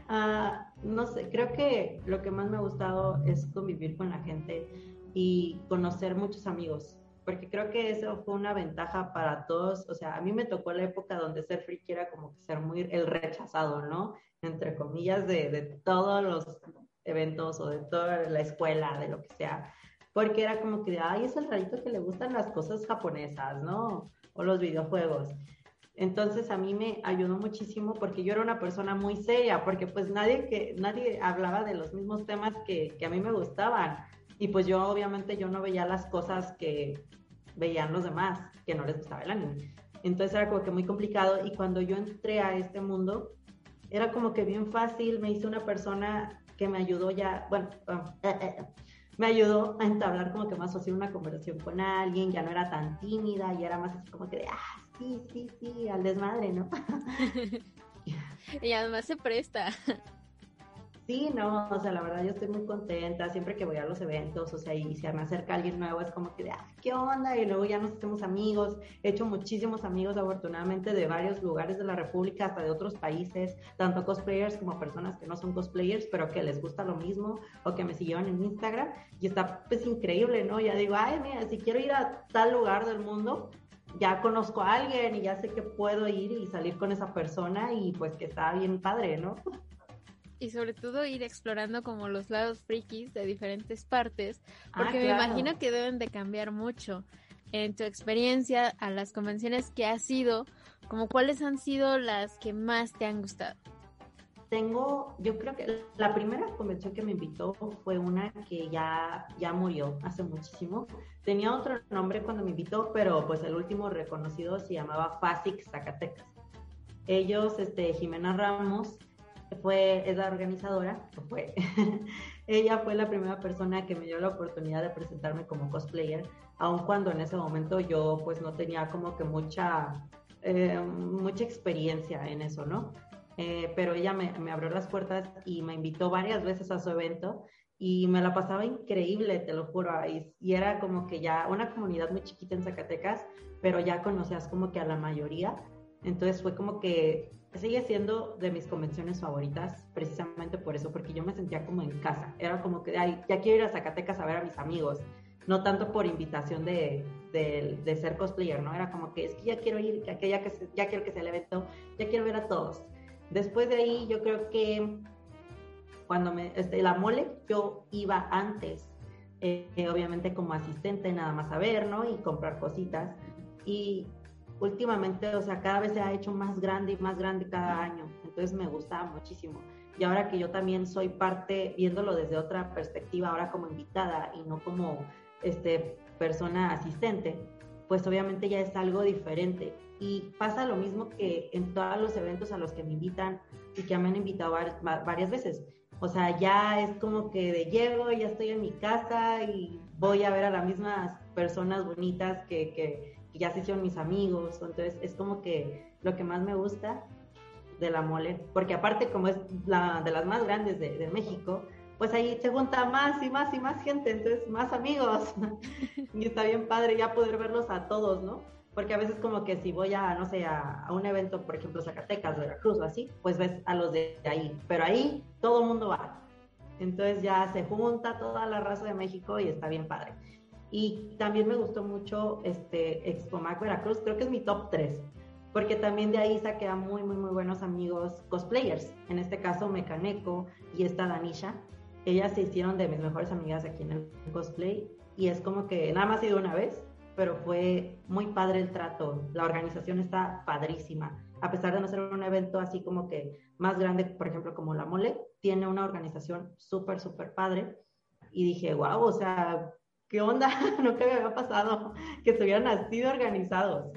Ah, no sé, creo que lo que más me ha gustado es convivir con la gente y conocer muchos amigos, porque creo que eso fue una ventaja para todos. O sea, a mí me tocó la época donde ser friki era como que ser muy el rechazado, ¿no? Entre comillas, de, de todos los eventos o de toda la escuela, de lo que sea porque era como que, ay, es el rarito que le gustan las cosas japonesas, ¿no? O los videojuegos. Entonces a mí me ayudó muchísimo porque yo era una persona muy seria, porque pues nadie, que, nadie hablaba de los mismos temas que, que a mí me gustaban. Y pues yo obviamente yo no veía las cosas que veían los demás, que no les gustaba el anime. Entonces era como que muy complicado y cuando yo entré a este mundo, era como que bien fácil, me hice una persona que me ayudó ya, bueno, eh, eh, me ayudó a entablar como que más fácil una conversación con alguien, ya no era tan tímida y era más así como que de, ah, sí, sí, sí, al desmadre, ¿no? y además se presta. Sí, no, o sea, la verdad yo estoy muy contenta siempre que voy a los eventos, o sea, y si me acerca alguien nuevo es como que, de, ah, ¿qué onda? Y luego ya nos hacemos amigos. He hecho muchísimos amigos, afortunadamente, de varios lugares de la República, hasta de otros países, tanto cosplayers como personas que no son cosplayers, pero que les gusta lo mismo o que me siguieron en Instagram. Y está pues increíble, ¿no? Ya digo, ay, mira, si quiero ir a tal lugar del mundo, ya conozco a alguien y ya sé que puedo ir y salir con esa persona y pues que está bien padre, ¿no? Y sobre todo ir explorando como los lados frikis de diferentes partes, ah, porque me imagino que deben de cambiar mucho en tu experiencia a las convenciones que has ido, como cuáles han sido las que más te han gustado. Tengo, yo creo que la primera convención que me invitó fue una que ya, ya murió hace muchísimo. Tenía otro nombre cuando me invitó, pero pues el último reconocido se llamaba FASIC Zacatecas. Ellos, este, Jimena Ramos, fue, es la organizadora, fue, ella fue la primera persona que me dio la oportunidad de presentarme como cosplayer, aun cuando en ese momento yo pues no tenía como que mucha, eh, mucha experiencia en eso, ¿no? Eh, pero ella me, me, abrió las puertas y me invitó varias veces a su evento y me la pasaba increíble, te lo juro, y, y era como que ya una comunidad muy chiquita en Zacatecas, pero ya conocías como que a la mayoría, entonces fue como que sigue siendo de mis convenciones favoritas, precisamente por eso, porque yo me sentía como en casa. Era como que, ay, ya quiero ir a Zacatecas a ver a mis amigos, no tanto por invitación de, de, ser cosplayer, ¿no? Era como que es que ya quiero ir, ya, ya, ya quiero que sea el evento, ya quiero ver a todos. Después de ahí, yo creo que cuando me, este, la mole, yo iba antes, eh, obviamente como asistente, nada más a ver, ¿no? Y comprar cositas. Y últimamente, o sea, cada vez se ha hecho más grande y más grande cada año. Entonces me gusta muchísimo. Y ahora que yo también soy parte, viéndolo desde otra perspectiva, ahora como invitada y no como este, persona asistente, pues obviamente ya es algo diferente. Y pasa lo mismo que en todos los eventos a los que me invitan y que me han invitado varias veces. O sea, ya es como que de llego, ya estoy en mi casa y voy a ver a las mismas personas bonitas que, ya se hicieron mis amigos. Entonces es como que lo que más me gusta de la mole, porque aparte como es la de las más grandes de, México, pues ahí se junta más y más y más gente, entonces más amigos. y está bien padre ya poder verlos a todos, ¿no? Porque a veces como que si voy a, no sé, a, un evento, por ejemplo, Zacatecas, Veracruz o así, pues ves a los de ahí. Pero ahí todo el mundo va. Entonces ya se junta toda la raza de México y está bien padre. Y también me gustó mucho este Expomac Veracruz, creo que es mi top 3, porque también de ahí saqué a muy, muy, muy buenos amigos cosplayers. En este caso, Mecaneco y esta Danisha. Ellas se hicieron de mis mejores amigas aquí en el cosplay y es como que nada más ha sido una vez, pero fue muy padre el trato. La organización está padrísima. A pesar de no ser un evento así como que más grande, por ejemplo, como la Mole, tiene una organización súper, súper padre. Y dije, wow, o sea, ¿qué onda? Nunca me había pasado que estuvieran así de organizados.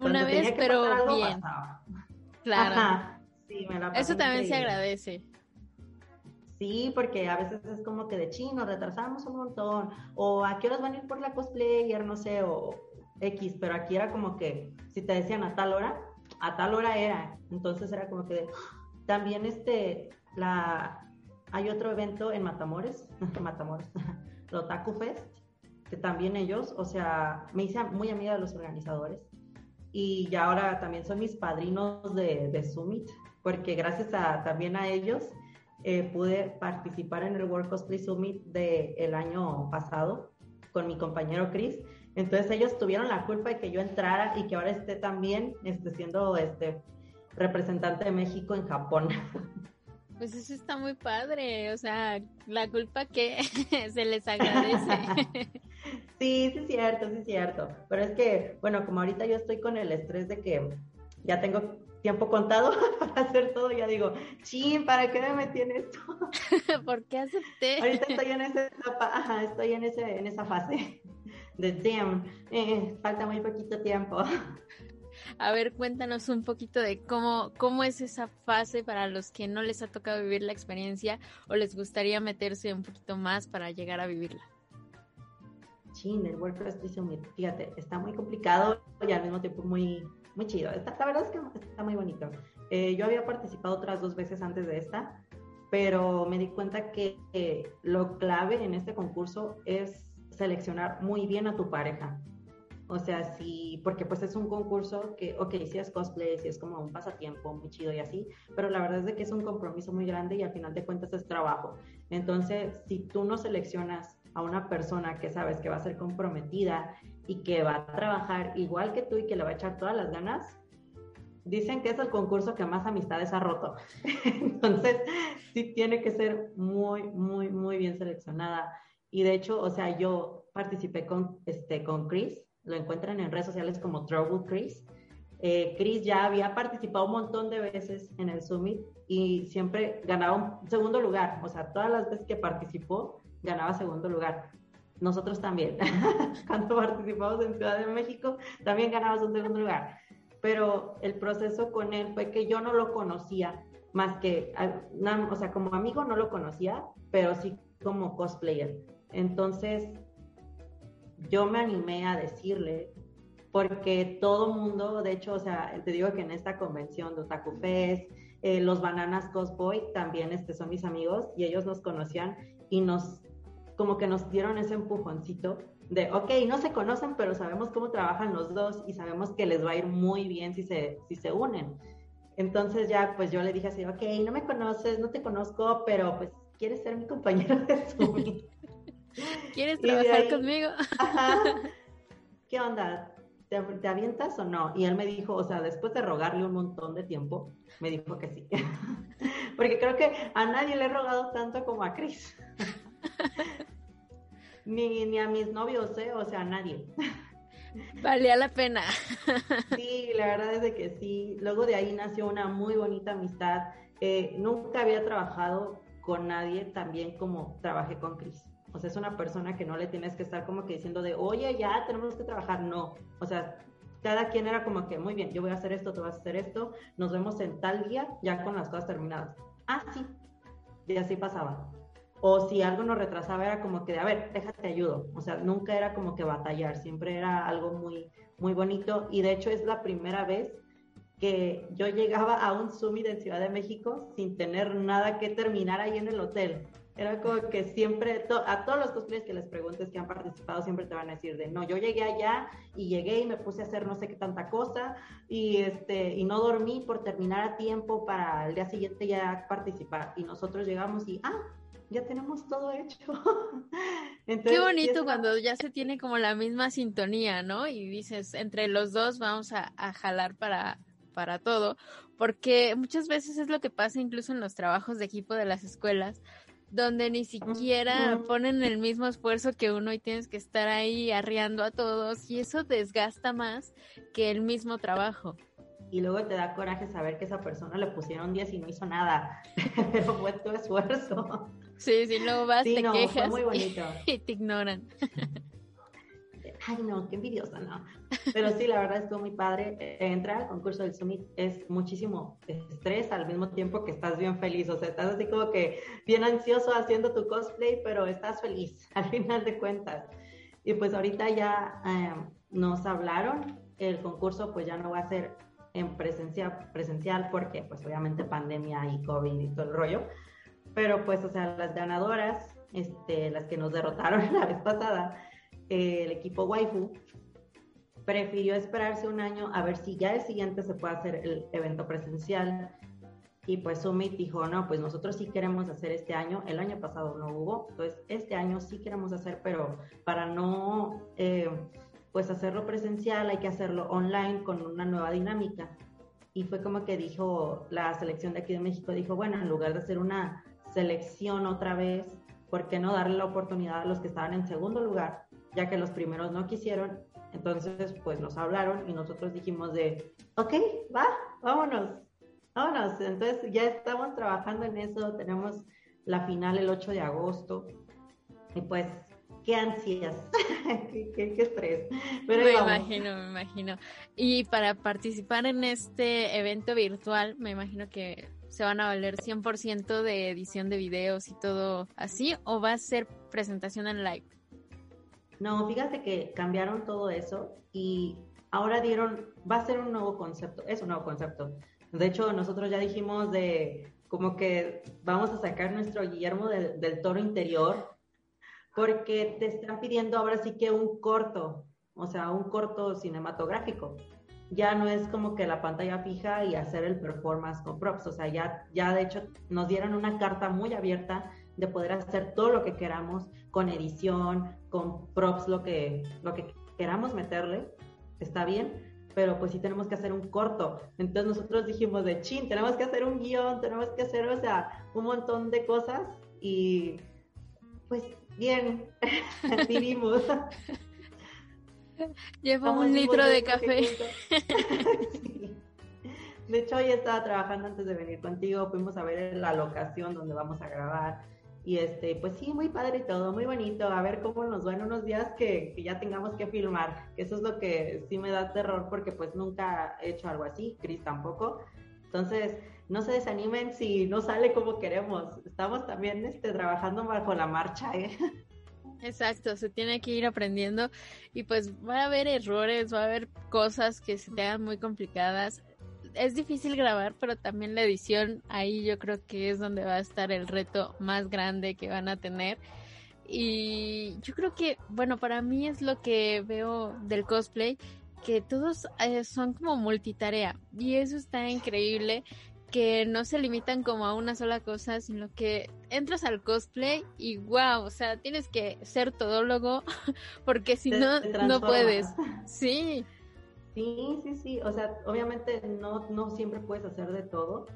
Una vez, pero bien. Claro. Sí, me la Eso también se agradece. Sí, porque a veces es como que de chino, retrasamos un montón, o a qué horas van a ir por la cosplayer, no sé, o X, pero aquí era como que si te decían a tal hora, a tal hora era, entonces era como que también este, la, hay otro evento en Matamores, Matamores, Otaku Fest, que también ellos, o sea, me hice muy amiga de los organizadores y ya ahora también son mis padrinos de, de Summit, porque gracias a, también a ellos eh, pude participar en el World Cosplay Summit del año pasado con mi compañero Chris. Entonces ellos tuvieron la culpa de que yo entrara y que ahora esté también este, siendo este, representante de México en Japón. Pues eso está muy padre, o sea, la culpa que se les agradece. Sí, sí es cierto, sí es cierto. Pero es que, bueno, como ahorita yo estoy con el estrés de que ya tengo tiempo contado para hacer todo, ya digo, chin, ¿para qué me metí en esto? ¿Por qué acepté? Ahorita estoy en esa etapa, ajá, estoy en, ese, en esa fase de damn, eh, falta muy poquito tiempo. A ver, cuéntanos un poquito de cómo, cómo es esa fase para los que no les ha tocado vivir la experiencia o les gustaría meterse un poquito más para llegar a vivirla. Chin, el WordPress fíjate, está muy complicado y al mismo tiempo muy, muy chido. la verdad es que está muy bonito. Eh, yo había participado otras dos veces antes de esta, pero me di cuenta que lo clave en este concurso es seleccionar muy bien a tu pareja. O sea, sí, porque pues es un concurso que, ok, sí es cosplay, sí es como un pasatiempo muy chido y así, pero la verdad es de que es un compromiso muy grande y al final de cuentas es trabajo. Entonces, si tú no seleccionas a una persona que sabes que va a ser comprometida y que va a trabajar igual que tú y que le va a echar todas las ganas, dicen que es el concurso que más amistades ha roto. Entonces, sí tiene que ser muy, muy, muy bien seleccionada. Y de hecho, o sea, yo participé con, este, con Chris, lo encuentran en redes sociales como Trouble Chris. Eh, Chris ya había participado un montón de veces en el Summit y siempre ganaba un segundo lugar. O sea, todas las veces que participó, ganaba segundo lugar nosotros también. Cuando participamos en Ciudad de México, también ganamos un segundo lugar. Pero el proceso con él fue que yo no lo conocía, más que, o sea, como amigo no lo conocía, pero sí como cosplayer. Entonces, yo me animé a decirle, porque todo mundo, de hecho, o sea, te digo que en esta convención de Otaku eh, los Bananas Cosboy también este, son mis amigos y ellos nos conocían y nos como que nos dieron ese empujoncito de, ok, no se conocen, pero sabemos cómo trabajan los dos y sabemos que les va a ir muy bien si se, si se unen. Entonces ya, pues yo le dije así, ok, no me conoces, no te conozco, pero pues quieres ser mi compañero de Zoom. ¿Quieres trabajar conmigo? ¿Qué onda? ¿Te, ¿Te, avientas o no? Y él me dijo, o sea, después de rogarle un montón de tiempo, me dijo que sí. Porque creo que a nadie le he rogado tanto como a Chris ni, ni a mis novios, ¿eh? O sea, a nadie. Valía la pena. Sí, la verdad es de que sí. Luego de ahí nació una muy bonita amistad. Eh, nunca había trabajado con nadie tan bien como trabajé con Chris. O sea, es una persona que no le tienes que estar como que diciendo de, oye, ya tenemos que trabajar. No. O sea, cada quien era como que, muy bien, yo voy a hacer esto, tú vas a hacer esto, nos vemos en tal día, ya con las cosas terminadas. Ah, sí. Y así pasaba. o si algo nos retrasaba era como que de, a ver, déjate ayudo. O sea, nunca era como que batallar, siempre era algo muy, muy bonito. Y de hecho es la primera vez que yo llegaba a un summit en Ciudad de México sin tener nada que terminar ahí en el hotel. Era como que siempre, a todos los cosplayers que les preguntes que han participado, siempre te van a decir de, no, yo llegué allá y llegué y me puse a hacer no sé qué tanta cosa y, este, y no dormí por terminar a tiempo para el día siguiente ya participar. Y nosotros llegamos y, ah, ya tenemos todo hecho. Qué bonito cuando ya se tiene como la misma sintonía, ¿no? Y dices, entre los dos vamos a, a jalar para, para todo, porque muchas veces es lo que pasa incluso en los trabajos de equipo de las escuelas, donde ni siquiera ponen el mismo esfuerzo que uno y tienes que estar ahí arriando a todos y eso desgasta más que el mismo trabajo. Y luego te da coraje saber que esa persona le pusieron 10 y no hizo nada, pero fue tu esfuerzo. Sí, sí, luego vas, te quejas y te ignoran. ay no, qué envidiosa, no. Pero sí, la verdad estuvo muy padre. Eh, entrar al concurso del Summit es muchísimo estrés al mismo tiempo que estás bien feliz. O sea, estás así como que bien ansioso haciendo tu cosplay, pero estás feliz al final de cuentas. Y pues ahorita ya em, nos hablaron, el concurso pues ya no va a ser en presencia, presencial porque pues obviamente pandemia y COVID y todo el rollo. Pero pues, o sea, las ganadoras, este, las que nos derrotaron la vez pasada, el equipo Waifu prefirió esperarse un año a ver si ya el siguiente se puede hacer el evento presencial. Y pues Summit dijo, no, pues nosotros sí queremos hacer este año. El año pasado no hubo, entonces este año sí queremos hacer, pero para no eh, pues hacerlo presencial hay que hacerlo online con una nueva dinámica. Y fue como que dijo la selección de aquí de México, dijo, bueno, en lugar de hacer una selección otra vez, ¿por qué no darle la oportunidad a los que estaban en segundo lugar ya que los primeros no quisieron, entonces pues nos hablaron y nosotros dijimos de, ok, va, vámonos, vámonos. Entonces ya estamos trabajando en eso, tenemos la final el 8 de agosto y pues qué ansias, qué, estrés. me imagino, me imagino. Y para participar en este evento virtual, me imagino que se van a valer 100% de edición de videos y todo así, o va a ser presentación en live. No, fíjate que cambiaron todo eso y ahora dieron, va a ser un nuevo concepto, es un nuevo concepto. De hecho, nosotros ya dijimos de como que vamos a sacar nuestro Guillermo del, toro interior porque te están pidiendo ahora sí que un corto, o sea, un corto cinematográfico. Ya no es como que la pantalla fija y hacer el performance con props, o sea, ya, ya de hecho nos dieron una carta muy abierta de poder hacer todo lo que queramos con edición, con props, lo que, lo que queramos meterle, está bien, pero pues sí tenemos que hacer un corto. Entonces nosotros dijimos de chin, tenemos que hacer un guion, tenemos que hacer, o sea, un montón de cosas y pues bien, vivimos. Llevo un litro de café. De hecho, hoy estaba trabajando antes de venir contigo, fuimos a ver la locación donde vamos a grabar y este, pues sí, muy padre y todo, muy bonito. A ver cómo nos va en unos días que, que, ya tengamos que filmar. Que eso es lo que sí me da terror porque pues nunca he hecho algo así, Chris tampoco. Entonces, no se desanimen si no sale como queremos. Estamos también este, trabajando bajo la marcha. ¿eh? Exacto, se tiene que ir aprendiendo y pues va a haber errores, va a haber cosas que se te hagan muy complicadas es difícil grabar, pero también la edición, ahí yo creo que es donde va a estar el reto más grande que van a tener. Y yo creo que, bueno, para mí es lo que veo del cosplay, que todos eh, son como multitarea. Y eso está increíble, que no se limitan como a una sola cosa, sino que entras al cosplay y wow, o sea, tienes que ser todólogo, porque si no, no puedes. Sí. Sí, sí, sí. O sea, obviamente no, no siempre puedes hacer de todo,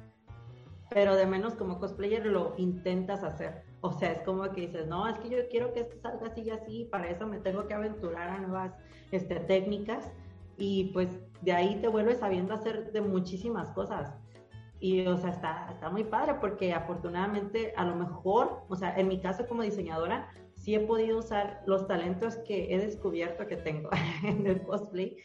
pero de menos como cosplayer lo intentas hacer. O sea, es como que dices, no, es que yo quiero que esto salga así y así, para eso me tengo que aventurar a nuevas este, técnicas y pues de ahí te vuelves sabiendo hacer de muchísimas cosas. Y, o sea, está, está muy padre porque afortunadamente a lo mejor, o sea, en mi caso como diseñadora, sí he podido usar los talentos que he descubierto que tengo en el cosplay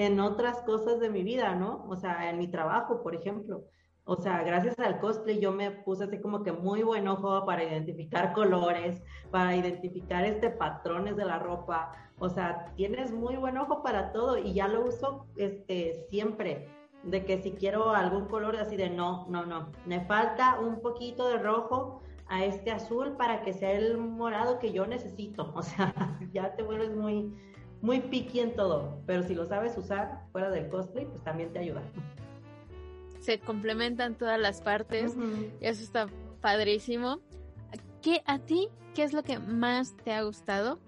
en otras cosas de mi vida, ¿no? O sea, en mi trabajo, por ejemplo. O sea, gracias al cosplay yo me puse así como que muy buen ojo para identificar colores, para identificar este patrones de la ropa. O sea, tienes muy buen ojo para todo y ya lo uso este siempre. De que si quiero algún color así de no, no, no, me falta un poquito de rojo a este azul para que sea el morado que yo necesito. O sea, ya te vuelves muy, muy picky en todo. Pero si lo sabes usar fuera del cosplay, pues también te ayuda se complementan todas las partes. y eso está padrísimo. ¿Qué, ¿A ti qué es lo que más te ha gustado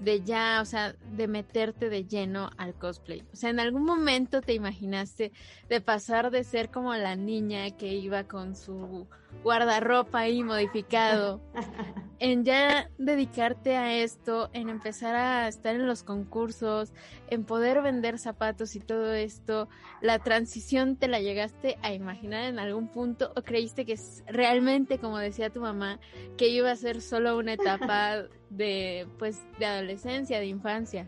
de ya, o sea, de meterte de lleno al cosplay? O sea, ¿en algún momento te imaginaste de pasar de ser como la niña que iba con su guardarropa ahí modificado en ya dedicarte a esto, en empezar a estar en los concursos, en poder vender zapatos y todo esto, la transición te la llegaste a imaginar en algún punto o creíste que es realmente, como decía tu mamá, que iba a ser solo una etapa de, pues, de adolescencia, de infancia?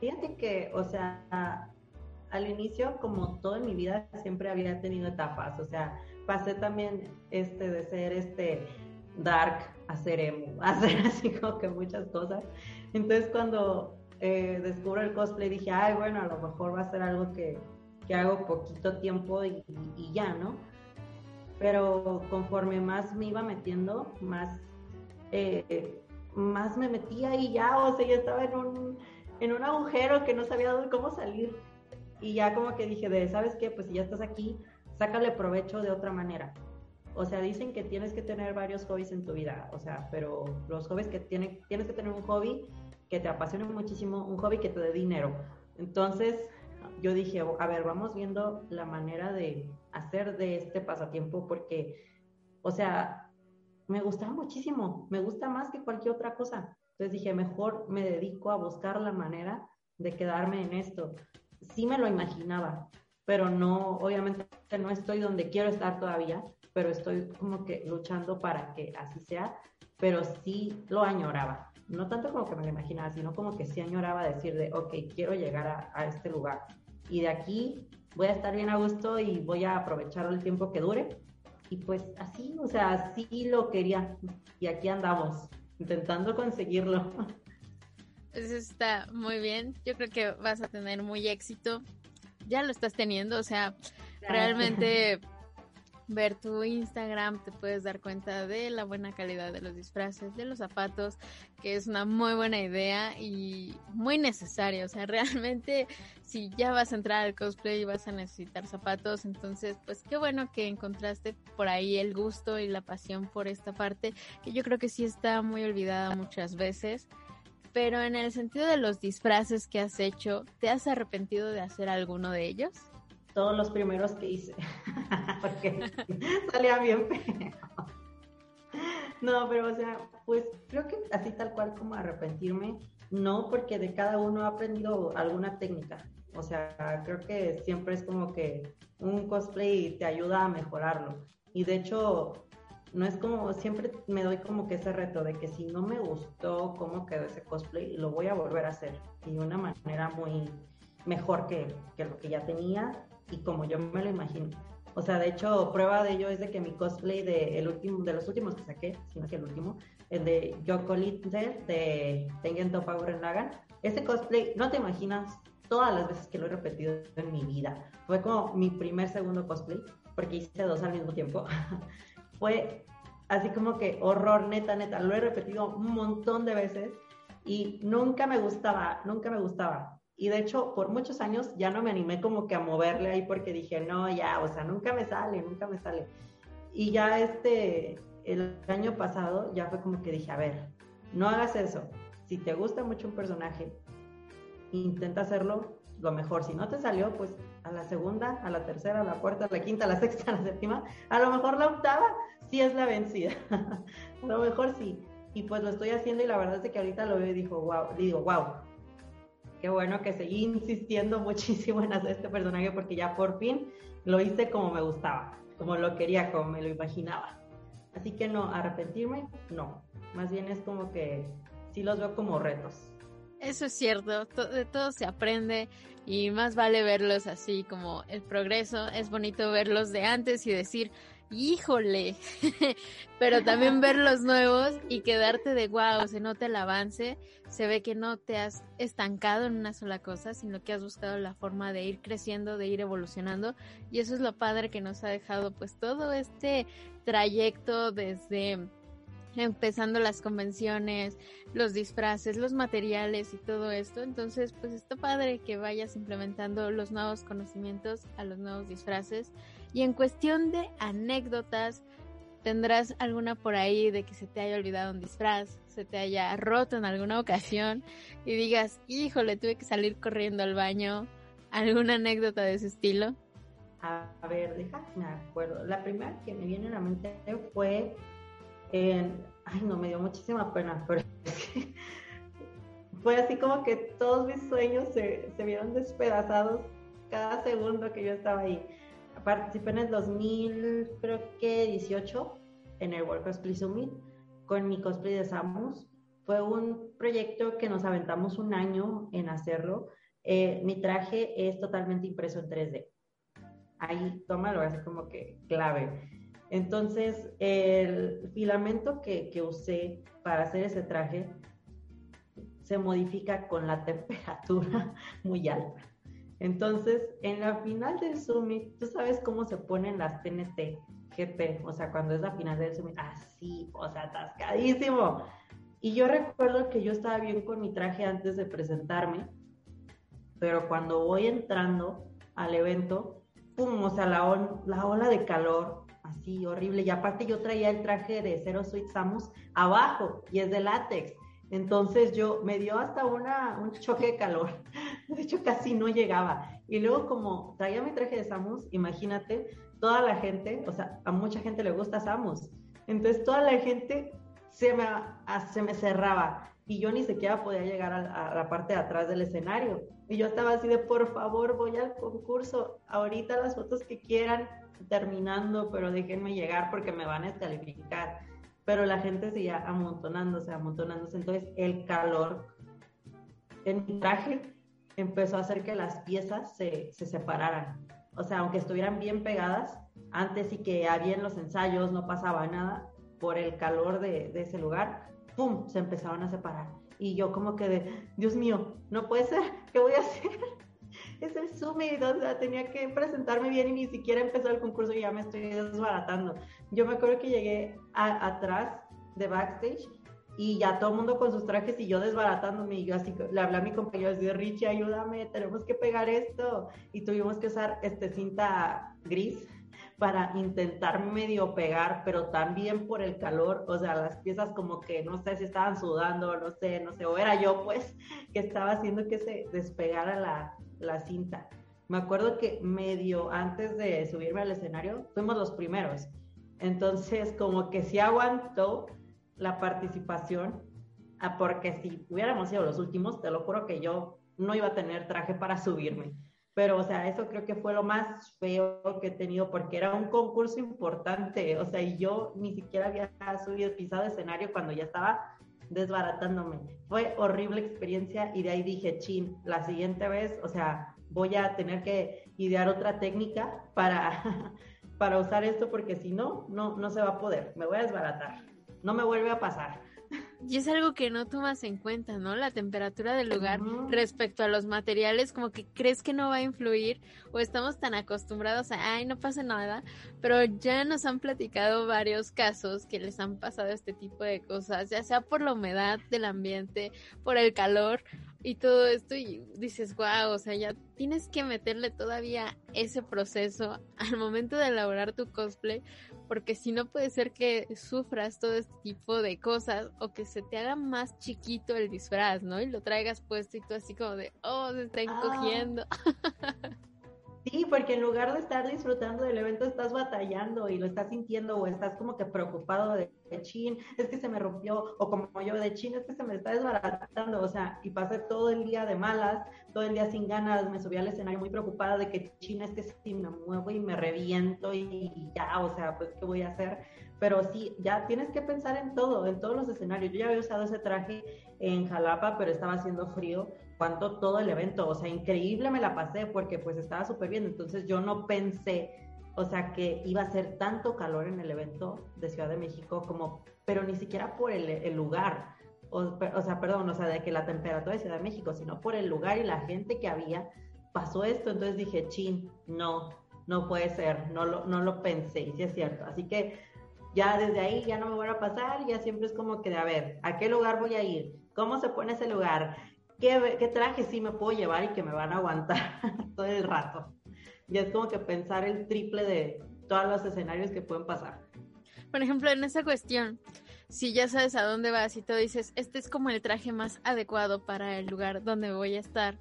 Fíjate que, o sea, al inicio, como todo en mi vida, siempre había tenido etapas, o sea, pasé también este de ser este dark a ser emo, a hacer así como que muchas cosas. Entonces cuando eh, descubro el cosplay dije, ay, bueno, a lo mejor va a ser algo que, que hago poquito tiempo y, y, ya, ¿no? Pero conforme más me iba metiendo, más, eh, más me metía y ya, o sea, ya estaba en un, en un agujero que no sabía cómo salir. Y ya como que dije, de, ¿sabes qué? Pues si ya estás aquí, sácale provecho de otra manera. O sea, dicen que tienes que tener varios hobbies en tu vida, o sea, pero los hobbies que tiene, tienes que tener un hobby que te apasione muchísimo, un hobby que te dé dinero. Entonces, yo dije, a ver, vamos viendo la manera de hacer de este pasatiempo porque, o sea, me gustaba muchísimo, me gusta más que cualquier otra cosa. Entonces dije, mejor me dedico a buscar la manera de quedarme en esto. Sí me lo imaginaba, pero no, obviamente no estoy donde quiero estar todavía, pero estoy como que luchando para que así sea, pero sí lo añoraba. No tanto como que me lo imaginaba, sino como que sí añoraba decir de, ok, quiero llegar a, a este lugar. Y de aquí voy a estar bien a gusto y voy a aprovechar el tiempo que dure. Y pues así, o sea, así lo quería. Y aquí andamos, intentando conseguirlo. Eso está muy bien. Yo creo que vas a tener muy éxito ya lo estás teniendo, o sea, realmente ver tu Instagram te puedes dar cuenta de la buena calidad de los disfraces, de los zapatos, que es una muy buena idea y muy necesaria. O sea, realmente si ya vas a entrar al cosplay y vas a necesitar zapatos, entonces pues qué bueno que encontraste por ahí el gusto y la pasión por esta parte, que yo creo que sí está muy olvidada muchas veces pero en el sentido de los disfraces que has hecho, ¿te has arrepentido de hacer alguno de ellos? Todos los primeros que hice, porque salía bien feo. No, pero o sea, pues creo que así tal cual como arrepentirme, no, porque de cada uno he aprendido alguna técnica. O sea, creo que siempre es como que un cosplay te ayuda a mejorarlo. Y de hecho, no es como, siempre me doy como que ese reto de que si no me gustó cómo quedó ese cosplay, lo voy a volver a hacer y de una manera muy mejor que, que lo que ya tenía y como yo me lo imagino. O sea, de hecho, prueba de ello es de que mi cosplay de, el último, de los últimos que saqué, si no es el último, el de Yoko Litter de Tengen Toppa Nagan, ese cosplay, no te imaginas todas las veces que lo he repetido en mi vida. Fue como mi primer segundo cosplay, porque hice dos al mismo tiempo. fue así como que horror, neta, neta. Lo he repetido un montón de veces y nunca me gustaba, nunca me gustaba. Y de hecho, por muchos años ya no me animé como que a moverle ahí porque dije, no, ya, o sea, nunca me sale, nunca me sale. Y ya este, el año pasado ya fue como que dije, a ver, no hagas eso. Si te gusta mucho un personaje, intenta hacerlo lo mejor. Si no te salió, pues a la segunda, a la tercera, a la cuarta, a la quinta, a la sexta, a la séptima, a lo mejor la octava sí es la vencida. a lo mejor sí. Y pues lo estoy haciendo y la verdad es que ahorita lo veo y digo, wow, digo, wow. Qué bueno que seguí insistiendo muchísimo en hacer este personaje porque ya por fin lo hice como me gustaba, como lo quería, como me lo imaginaba. Así que no, arrepentirme, no. Más bien es como que sí los veo como retos Eso es cierto, de todo se aprende y más vale verlos así como el progreso. Es bonito verlos de antes y decir, híjole, pero también ver los nuevos y quedarte de wow, se nota el avance, se ve que no te has estancado en una sola cosa, sino que has buscado la forma de ir creciendo, de ir evolucionando y eso es lo padre que nos ha dejado pues todo este trayecto desde empezando las convenciones, los disfraces, los materiales y todo esto. Entonces, pues está padre que vayas implementando los nuevos conocimientos a los nuevos disfraces y en cuestión de anécdotas, ¿tendrás alguna por ahí de que se te haya olvidado un disfraz, se te haya roto en alguna ocasión y digas, híjole, tuve que salir corriendo al baño? ¿Alguna anécdota de ese estilo? A, ver, déjame, me acuerdo. La primera que me viene a la mente fue en... Ay, no, me dio muchísima pena, pero fue así como que todos mis sueños se, se vieron despedazados cada segundo que yo estaba ahí participé en el 2000, creo que 18, en el World Cosplay Summit con mi cosplay de Samus. Fue un proyecto que nos aventamos un año en hacerlo. Eh, mi traje es totalmente impreso en 3D. Ahí, tómalo, así como que clave. Entonces, el filamento que, que usé para hacer ese traje se modifica con la temperatura muy alta. Entonces, en la final del Summit, tú sabes cómo se ponen las TNT GP, o sea, cuando es la final del Summit, así, o sea, atascadísimo. Y yo recuerdo que yo estaba bien con mi traje antes de presentarme, pero cuando voy entrando al evento, pum, o sea, la, la ola de calor, así horrible. Y aparte yo traía el traje de Zero Sweet Samus abajo y es de látex. Entonces yo me dio hasta una, un choque de calor. De hecho, casi no llegaba. Y luego como traía mi traje de Samus, imagínate, toda la gente, o sea, a mucha gente le gusta Samus. Entonces toda la gente se me, se me cerraba y yo ni siquiera podía llegar a, a, la parte de atrás del escenario. Y yo estaba así de, por favor, voy al concurso, ahorita las fotos que quieran terminando, pero déjenme llegar porque me van a descalificar pero la gente seguía amontonándose, amontonándose. Entonces el calor en mi traje empezó a hacer que las piezas se, se separaran. O sea, aunque estuvieran bien pegadas, antes y que había en los ensayos no pasaba nada, por el calor de, de ese lugar, ¡pum!, se empezaron a separar. Y yo como que de, Dios mío, no puede ser, ¿qué voy a hacer? Es el Summit, o sea, tenía que presentarme bien y ni siquiera empezó el concurso y ya me estoy desbaratando. Yo me acuerdo que llegué atrás de backstage y ya todo mundo con sus trajes y yo desbaratándome y yo así le hablé a mi compañero así Richie ayúdame tenemos que pegar esto y tuvimos que usar este cinta gris para intentar medio pegar pero también por el calor o sea las piezas como que no sé si estaban sudando no sé no sé o era yo pues que estaba haciendo que se despegara la, la cinta. Me acuerdo que medio antes de subirme al escenario, fuimos los primeros. Entonces, como que sí aguantó la participación, ah, porque si hubiéramos sido los últimos, te lo juro que yo no iba a tener traje para subirme. Pero, o sea, eso creo que fue lo más feo que he tenido, porque era un concurso importante, o sea, y yo ni siquiera había subido, pisado escenario cuando ya estaba desbaratándome. Fue horrible experiencia y de ahí dije, chin, la siguiente vez, o sea, voy a tener que idear otra técnica para, para usar esto porque si no, no, no se va a poder, me voy a desbaratar. No me vuelve a pasar. Y es algo que no tomas en cuenta, ¿no? La temperatura del lugar respecto a los materiales, como que crees que no va a influir o estamos tan acostumbrados a, ay, no pasa nada, pero ya nos han platicado varios casos que les han pasado este tipo de cosas, ya sea por la humedad del ambiente, por el calor y todo esto y dices, wow, o sea, ya tienes que meterle todavía ese proceso al momento de elaborar tu cosplay, porque si no puede ser que sufras todo este tipo de cosas o que se te haga más chiquito el disfraz, ¿no? Y lo traigas puesto y tú así como de, oh, se está ah. encogiendo. Sí, porque en lugar de estar disfrutando del evento, estás batallando y lo estás sintiendo o estás como que preocupado de, chin, es que se me rompió, o como yo de chin, es que se me está desbaratando, o sea, y pasé todo el día de malas, todo el día sin ganas, me subí al escenario muy preocupada de que chin, es que si me muevo y me reviento y ya, o sea, pues, ¿qué voy a hacer? Pero sí, ya tienes que pensar en todo, en todos los escenarios. Yo ya había usado ese traje en Jalapa, pero estaba haciendo frío cuando todo el evento, o sea, increíble me la pasé porque pues estaba súper bien, entonces yo no pensé, o sea, que iba a ser tanto calor en el evento de Ciudad de México como, pero ni siquiera por el, lugar, o, sea, perdón, o sea, de que la temperatura de Ciudad de México, sino por el lugar y la gente que había, pasó esto, entonces dije, chin, no, no puede ser, no lo, no lo pensé, y sí es cierto, así que ya desde ahí ya no me voy a pasar, ya siempre es como que a ver, ¿a qué lugar voy a ir? ¿Cómo se pone ese lugar? ¿Qué, traje sí me puedo llevar y que me van a aguantar todo el rato? Y es como que pensar el triple de todos los escenarios que pueden pasar. Por ejemplo, en esa cuestión, si ya sabes a dónde vas y tú dices, este es como el traje más adecuado para el lugar donde voy a estar,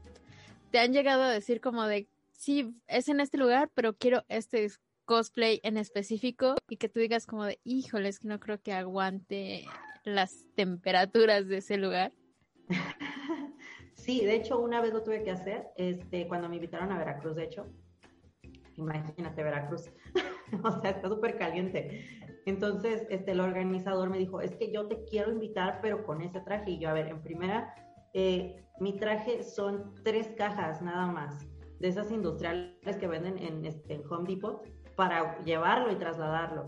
te han llegado a decir como de, sí, es en este lugar, pero quiero este cosplay en específico y que tú digas como de, híjoles, que no creo que aguante las temperaturas de ese lugar. Sí, de hecho, una vez lo tuve que hacer, este, cuando me invitaron a Veracruz, de hecho. Imagínate Veracruz. o sea, está súper caliente. Entonces, este, el organizador me dijo, es que yo te quiero invitar, pero con ese traje. Y yo, a ver, en primera, eh, mi traje son tres cajas nada más, de esas industriales que venden en, este, en Home Depot, para llevarlo y trasladarlo.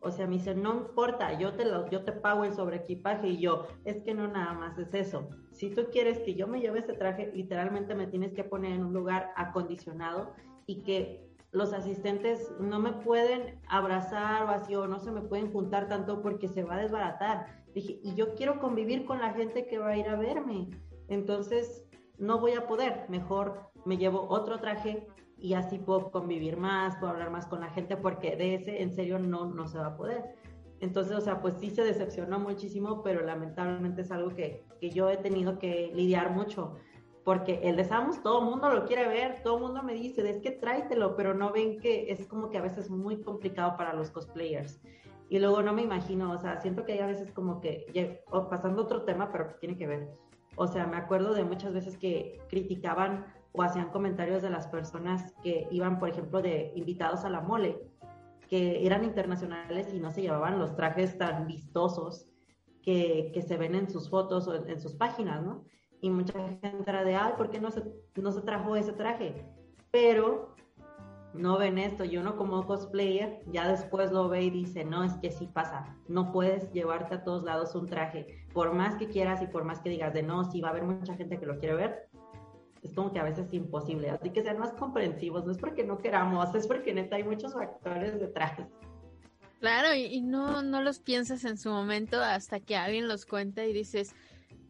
O sea, me dice, no importa, yo te, lo, yo te pago el sobre equipaje y yo, es que no nada más es eso. Si tú quieres que yo me lleve ese traje, literalmente me tienes que poner en un lugar acondicionado y que los asistentes no me pueden abrazar o así, o no se me pueden juntar tanto porque se va a desbaratar. Dije, y yo quiero convivir con la gente que va a ir a verme. Entonces, no voy a poder. Mejor me llevo otro traje y así puedo convivir más, puedo hablar más con la gente, porque de ese en serio no, no se va a poder. Entonces, o sea, pues sí se decepcionó muchísimo, pero lamentablemente es algo que, que yo he tenido que lidiar mucho, porque el de Samus todo el mundo lo quiere ver, todo el mundo me dice, es que tráetelo, pero no ven que es como que a veces muy complicado para los cosplayers. Y luego no me imagino, o sea, siento que hay a veces como que, pasando otro tema, pero que tiene que ver. O sea, me acuerdo de muchas veces que criticaban o hacían comentarios de las personas que iban, por ejemplo, de invitados a la mole, que eran internacionales y no se llevaban los trajes tan vistosos que, que se ven en sus fotos o en, sus páginas, ¿no? Y mucha gente era de, ay, ¿por qué no se, no se trajo ese traje? Pero no ven esto y uno como cosplayer ya después lo ve y dice, no, es que sí pasa, no puedes llevarte a todos lados un traje, por más que quieras y por más que digas de no, sí va a haber mucha gente que lo quiere ver, es como que a veces es imposible. Así que sean más comprensivos, no es porque no queramos, es porque neta hay muchos factores detrás. Claro, y, no, no los piensas en su momento hasta que alguien los cuenta y dices,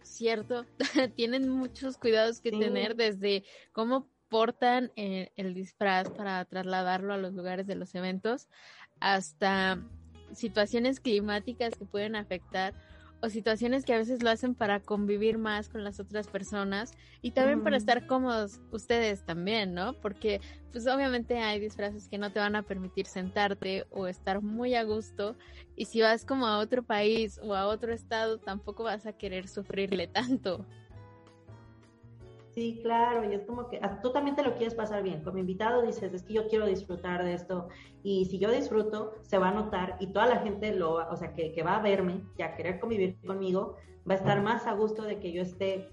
cierto, tienen muchos cuidados que tener desde cómo portan eh, el disfraz para trasladarlo a los lugares de los eventos hasta situaciones climáticas que pueden afectar o situaciones que a veces lo hacen para convivir más con las otras personas y también para estar cómodos ustedes también, ¿no? Porque pues obviamente hay disfraces que no te van a permitir sentarte o estar muy a gusto y si vas como a otro país o a otro estado tampoco vas a querer sufrirle tanto. Sí, claro, y es como que ah, tú también te lo quieres pasar bien. Como invitado dices, es que yo quiero disfrutar de esto. Y si yo disfruto, se va a notar y toda la gente lo, o sea, que, que va a verme y a querer convivir conmigo, va a estar más a gusto de que yo esté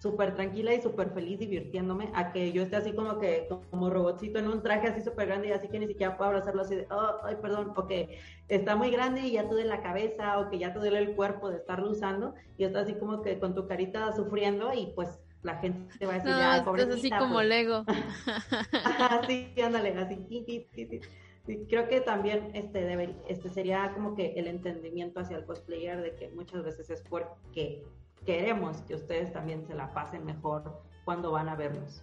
súper tranquila y súper feliz divirtiéndome, a que yo esté así como que, como robotcito en un traje así súper grande y así que ni siquiera puedo abrazarlo así de, oh, ay, perdón, o que está muy grande y ya te duele la cabeza, o que ya te duele el cuerpo de estarlo usando, y está así como que con tu carita sufriendo y pues la gente te va a decir, no, pobre así como pues". Lego. sí, ándale, así. creo que también este, debe, este sería como que el entendimiento hacia el cosplayer de que muchas veces es porque queremos que ustedes también se la pasen mejor cuando van a vernos.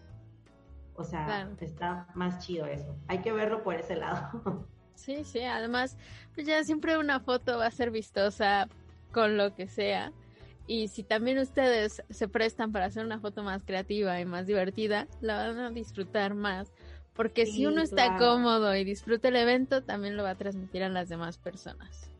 O sea, está más chido eso. Hay que verlo por ese lado. Sí, sí, además, pues ya siempre una foto va a ser vistosa con lo que sea. Y si también ustedes se prestan para hacer una foto más creativa y más divertida, la van a disfrutar más Porque si uno está cómodo y disfruta el evento, también lo va a transmitir a las demás personas.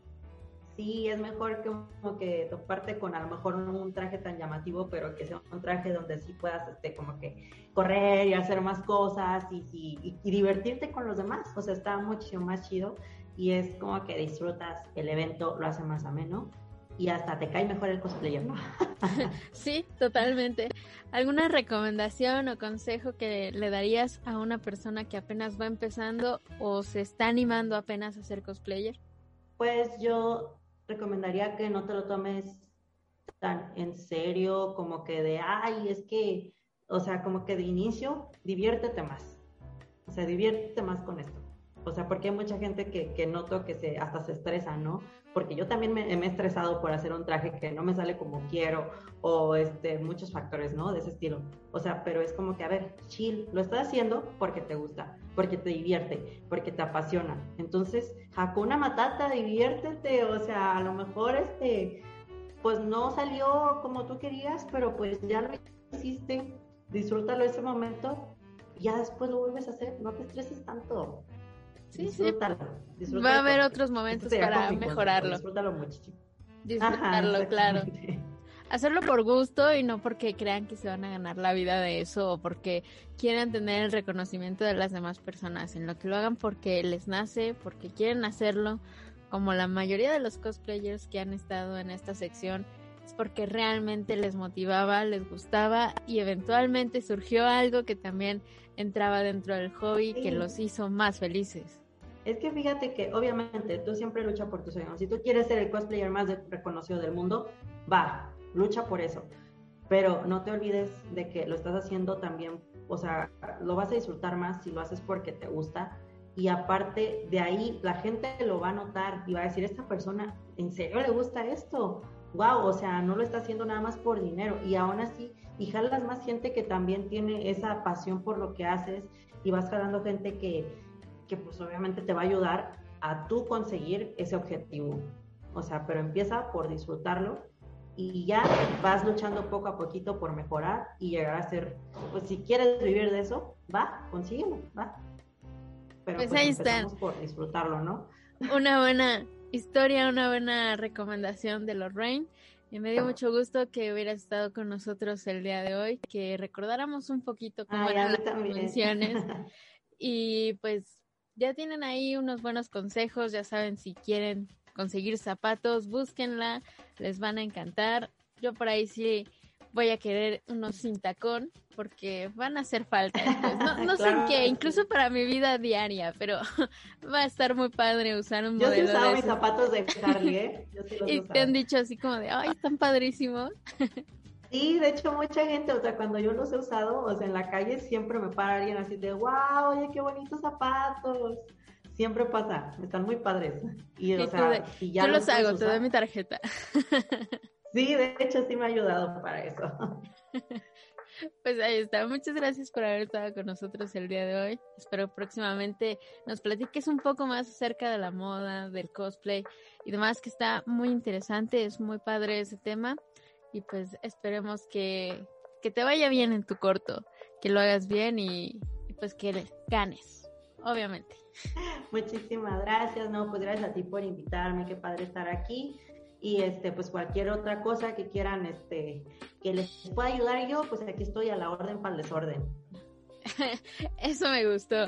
Sí, es mejor que como que toparte con a lo mejor no un traje tan llamativo, pero que sea un traje donde sí puedas este como que correr y hacer más cosas y, y, y divertirte con los demás. O sea, está mucho más chido y es como que disfrutas el evento, lo hace más ameno y hasta te cae mejor el cosplayer, ¿no? sí, totalmente. ¿Alguna recomendación o consejo que le darías a una persona que apenas va empezando o se está animando apenas a ser cosplayer? Pues yo recomendaría que no te lo tomes tan en serio como que de, ay, es que, o sea, como que de inicio, diviértete más. O sea, diviértete más con esto. O sea, porque hay mucha gente que, noto que se, hasta se estresa, ¿no? Porque yo también me, me, he estresado por hacer un traje que no me sale como quiero o este, muchos factores, ¿no? De ese estilo. O sea, pero es como que, a ver, chill, lo estás haciendo porque te gusta, porque te divierte, porque te apasiona. Entonces, Hakuna Matata, diviértete, o sea, a lo mejor este, pues no salió como tú querías, pero pues ya lo hiciste, disfrútalo ese momento, ya después lo vuelves a hacer, no te estreses tanto. Sí, disfrútalo, Va a haber otros momentos para mejorarlo. Disfrútalo muchísimo. Disfrutarlo, claro. Hacerlo por gusto y no porque crean que se van a ganar la vida de eso o porque quieran tener el reconocimiento de las demás personas. En lo que lo hagan porque les nace, porque quieren hacerlo, como la mayoría de los cosplayers que han estado en esta sección, es porque realmente les motivaba, les gustaba y eventualmente surgió algo que también entraba dentro del hobby que los hizo más felices. Es que fíjate que obviamente tú siempre luchas por tus sueños. Si tú quieres ser el cosplayer más reconocido del mundo, va, lucha por eso. Pero no te olvides de que lo estás haciendo también, o sea, lo vas a disfrutar más si lo haces porque te gusta. Y aparte de ahí, la gente lo va a notar y va a decir, esta persona, ¿en serio le gusta esto? Wow, o sea, no lo está haciendo nada más por dinero. Y aún así, y jalas más gente que también tiene esa pasión por lo que haces y vas jalando gente que, que pues obviamente te va a ayudar a tú conseguir ese objetivo. O sea, pero empieza por disfrutarlo y ya vas luchando poco a poquito por mejorar y llegar a ser, pues si quieres vivir de eso, va, consíguelo, va. Pero pues, pues ahí está. por disfrutarlo, ¿no? Una buena historia, una buena recomendación de Lorraine. Y me dio mucho gusto que hubieras estado con nosotros el día de hoy, que recordáramos un poquito cómo eran las convenciones. y pues ya tienen ahí unos buenos consejos, ya saben si quieren conseguir zapatos, búsquenla, les van a encantar. Yo por ahí sí voy a querer unos sin tacón porque van a hacer falta. No, sé qué, incluso para mi vida diaria, pero va a estar muy padre usar un modelo. Yo sí usaba mis zapatos de Charlie, ¿eh? y te han dicho así como de, ay, están padrísimos. Sí, de hecho mucha gente, o sea, cuando yo los he usado, o sea, en la calle siempre me para alguien así de, wow, oye, qué bonitos zapatos. Siempre pasa, están muy padres. Y, o sea, ya yo los, hago, te doy mi tarjeta. Sí, de hecho sí me ha ayudado para eso. Pues ahí está. Muchas gracias por haber estado con nosotros el día de hoy. Espero próximamente nos platiques un poco más acerca de la moda, del cosplay y demás, que está muy interesante. Es muy padre ese tema. Y pues esperemos que, que te vaya bien en tu corto, que lo hagas bien y, y pues que ganes, obviamente. Muchísimas gracias. No, pues gracias a ti por invitarme. Qué padre estar aquí y este pues cualquier otra cosa que quieran este que les pueda ayudar yo pues aquí estoy a la orden para el desorden. Eso me gustó.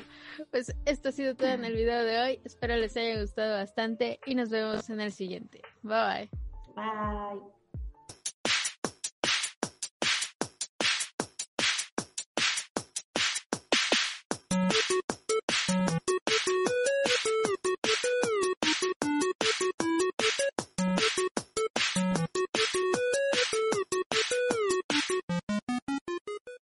Pues esto ha sido todo en el video de hoy. Espero les haya gustado bastante y nos vemos en el siguiente. Bye bye. Bye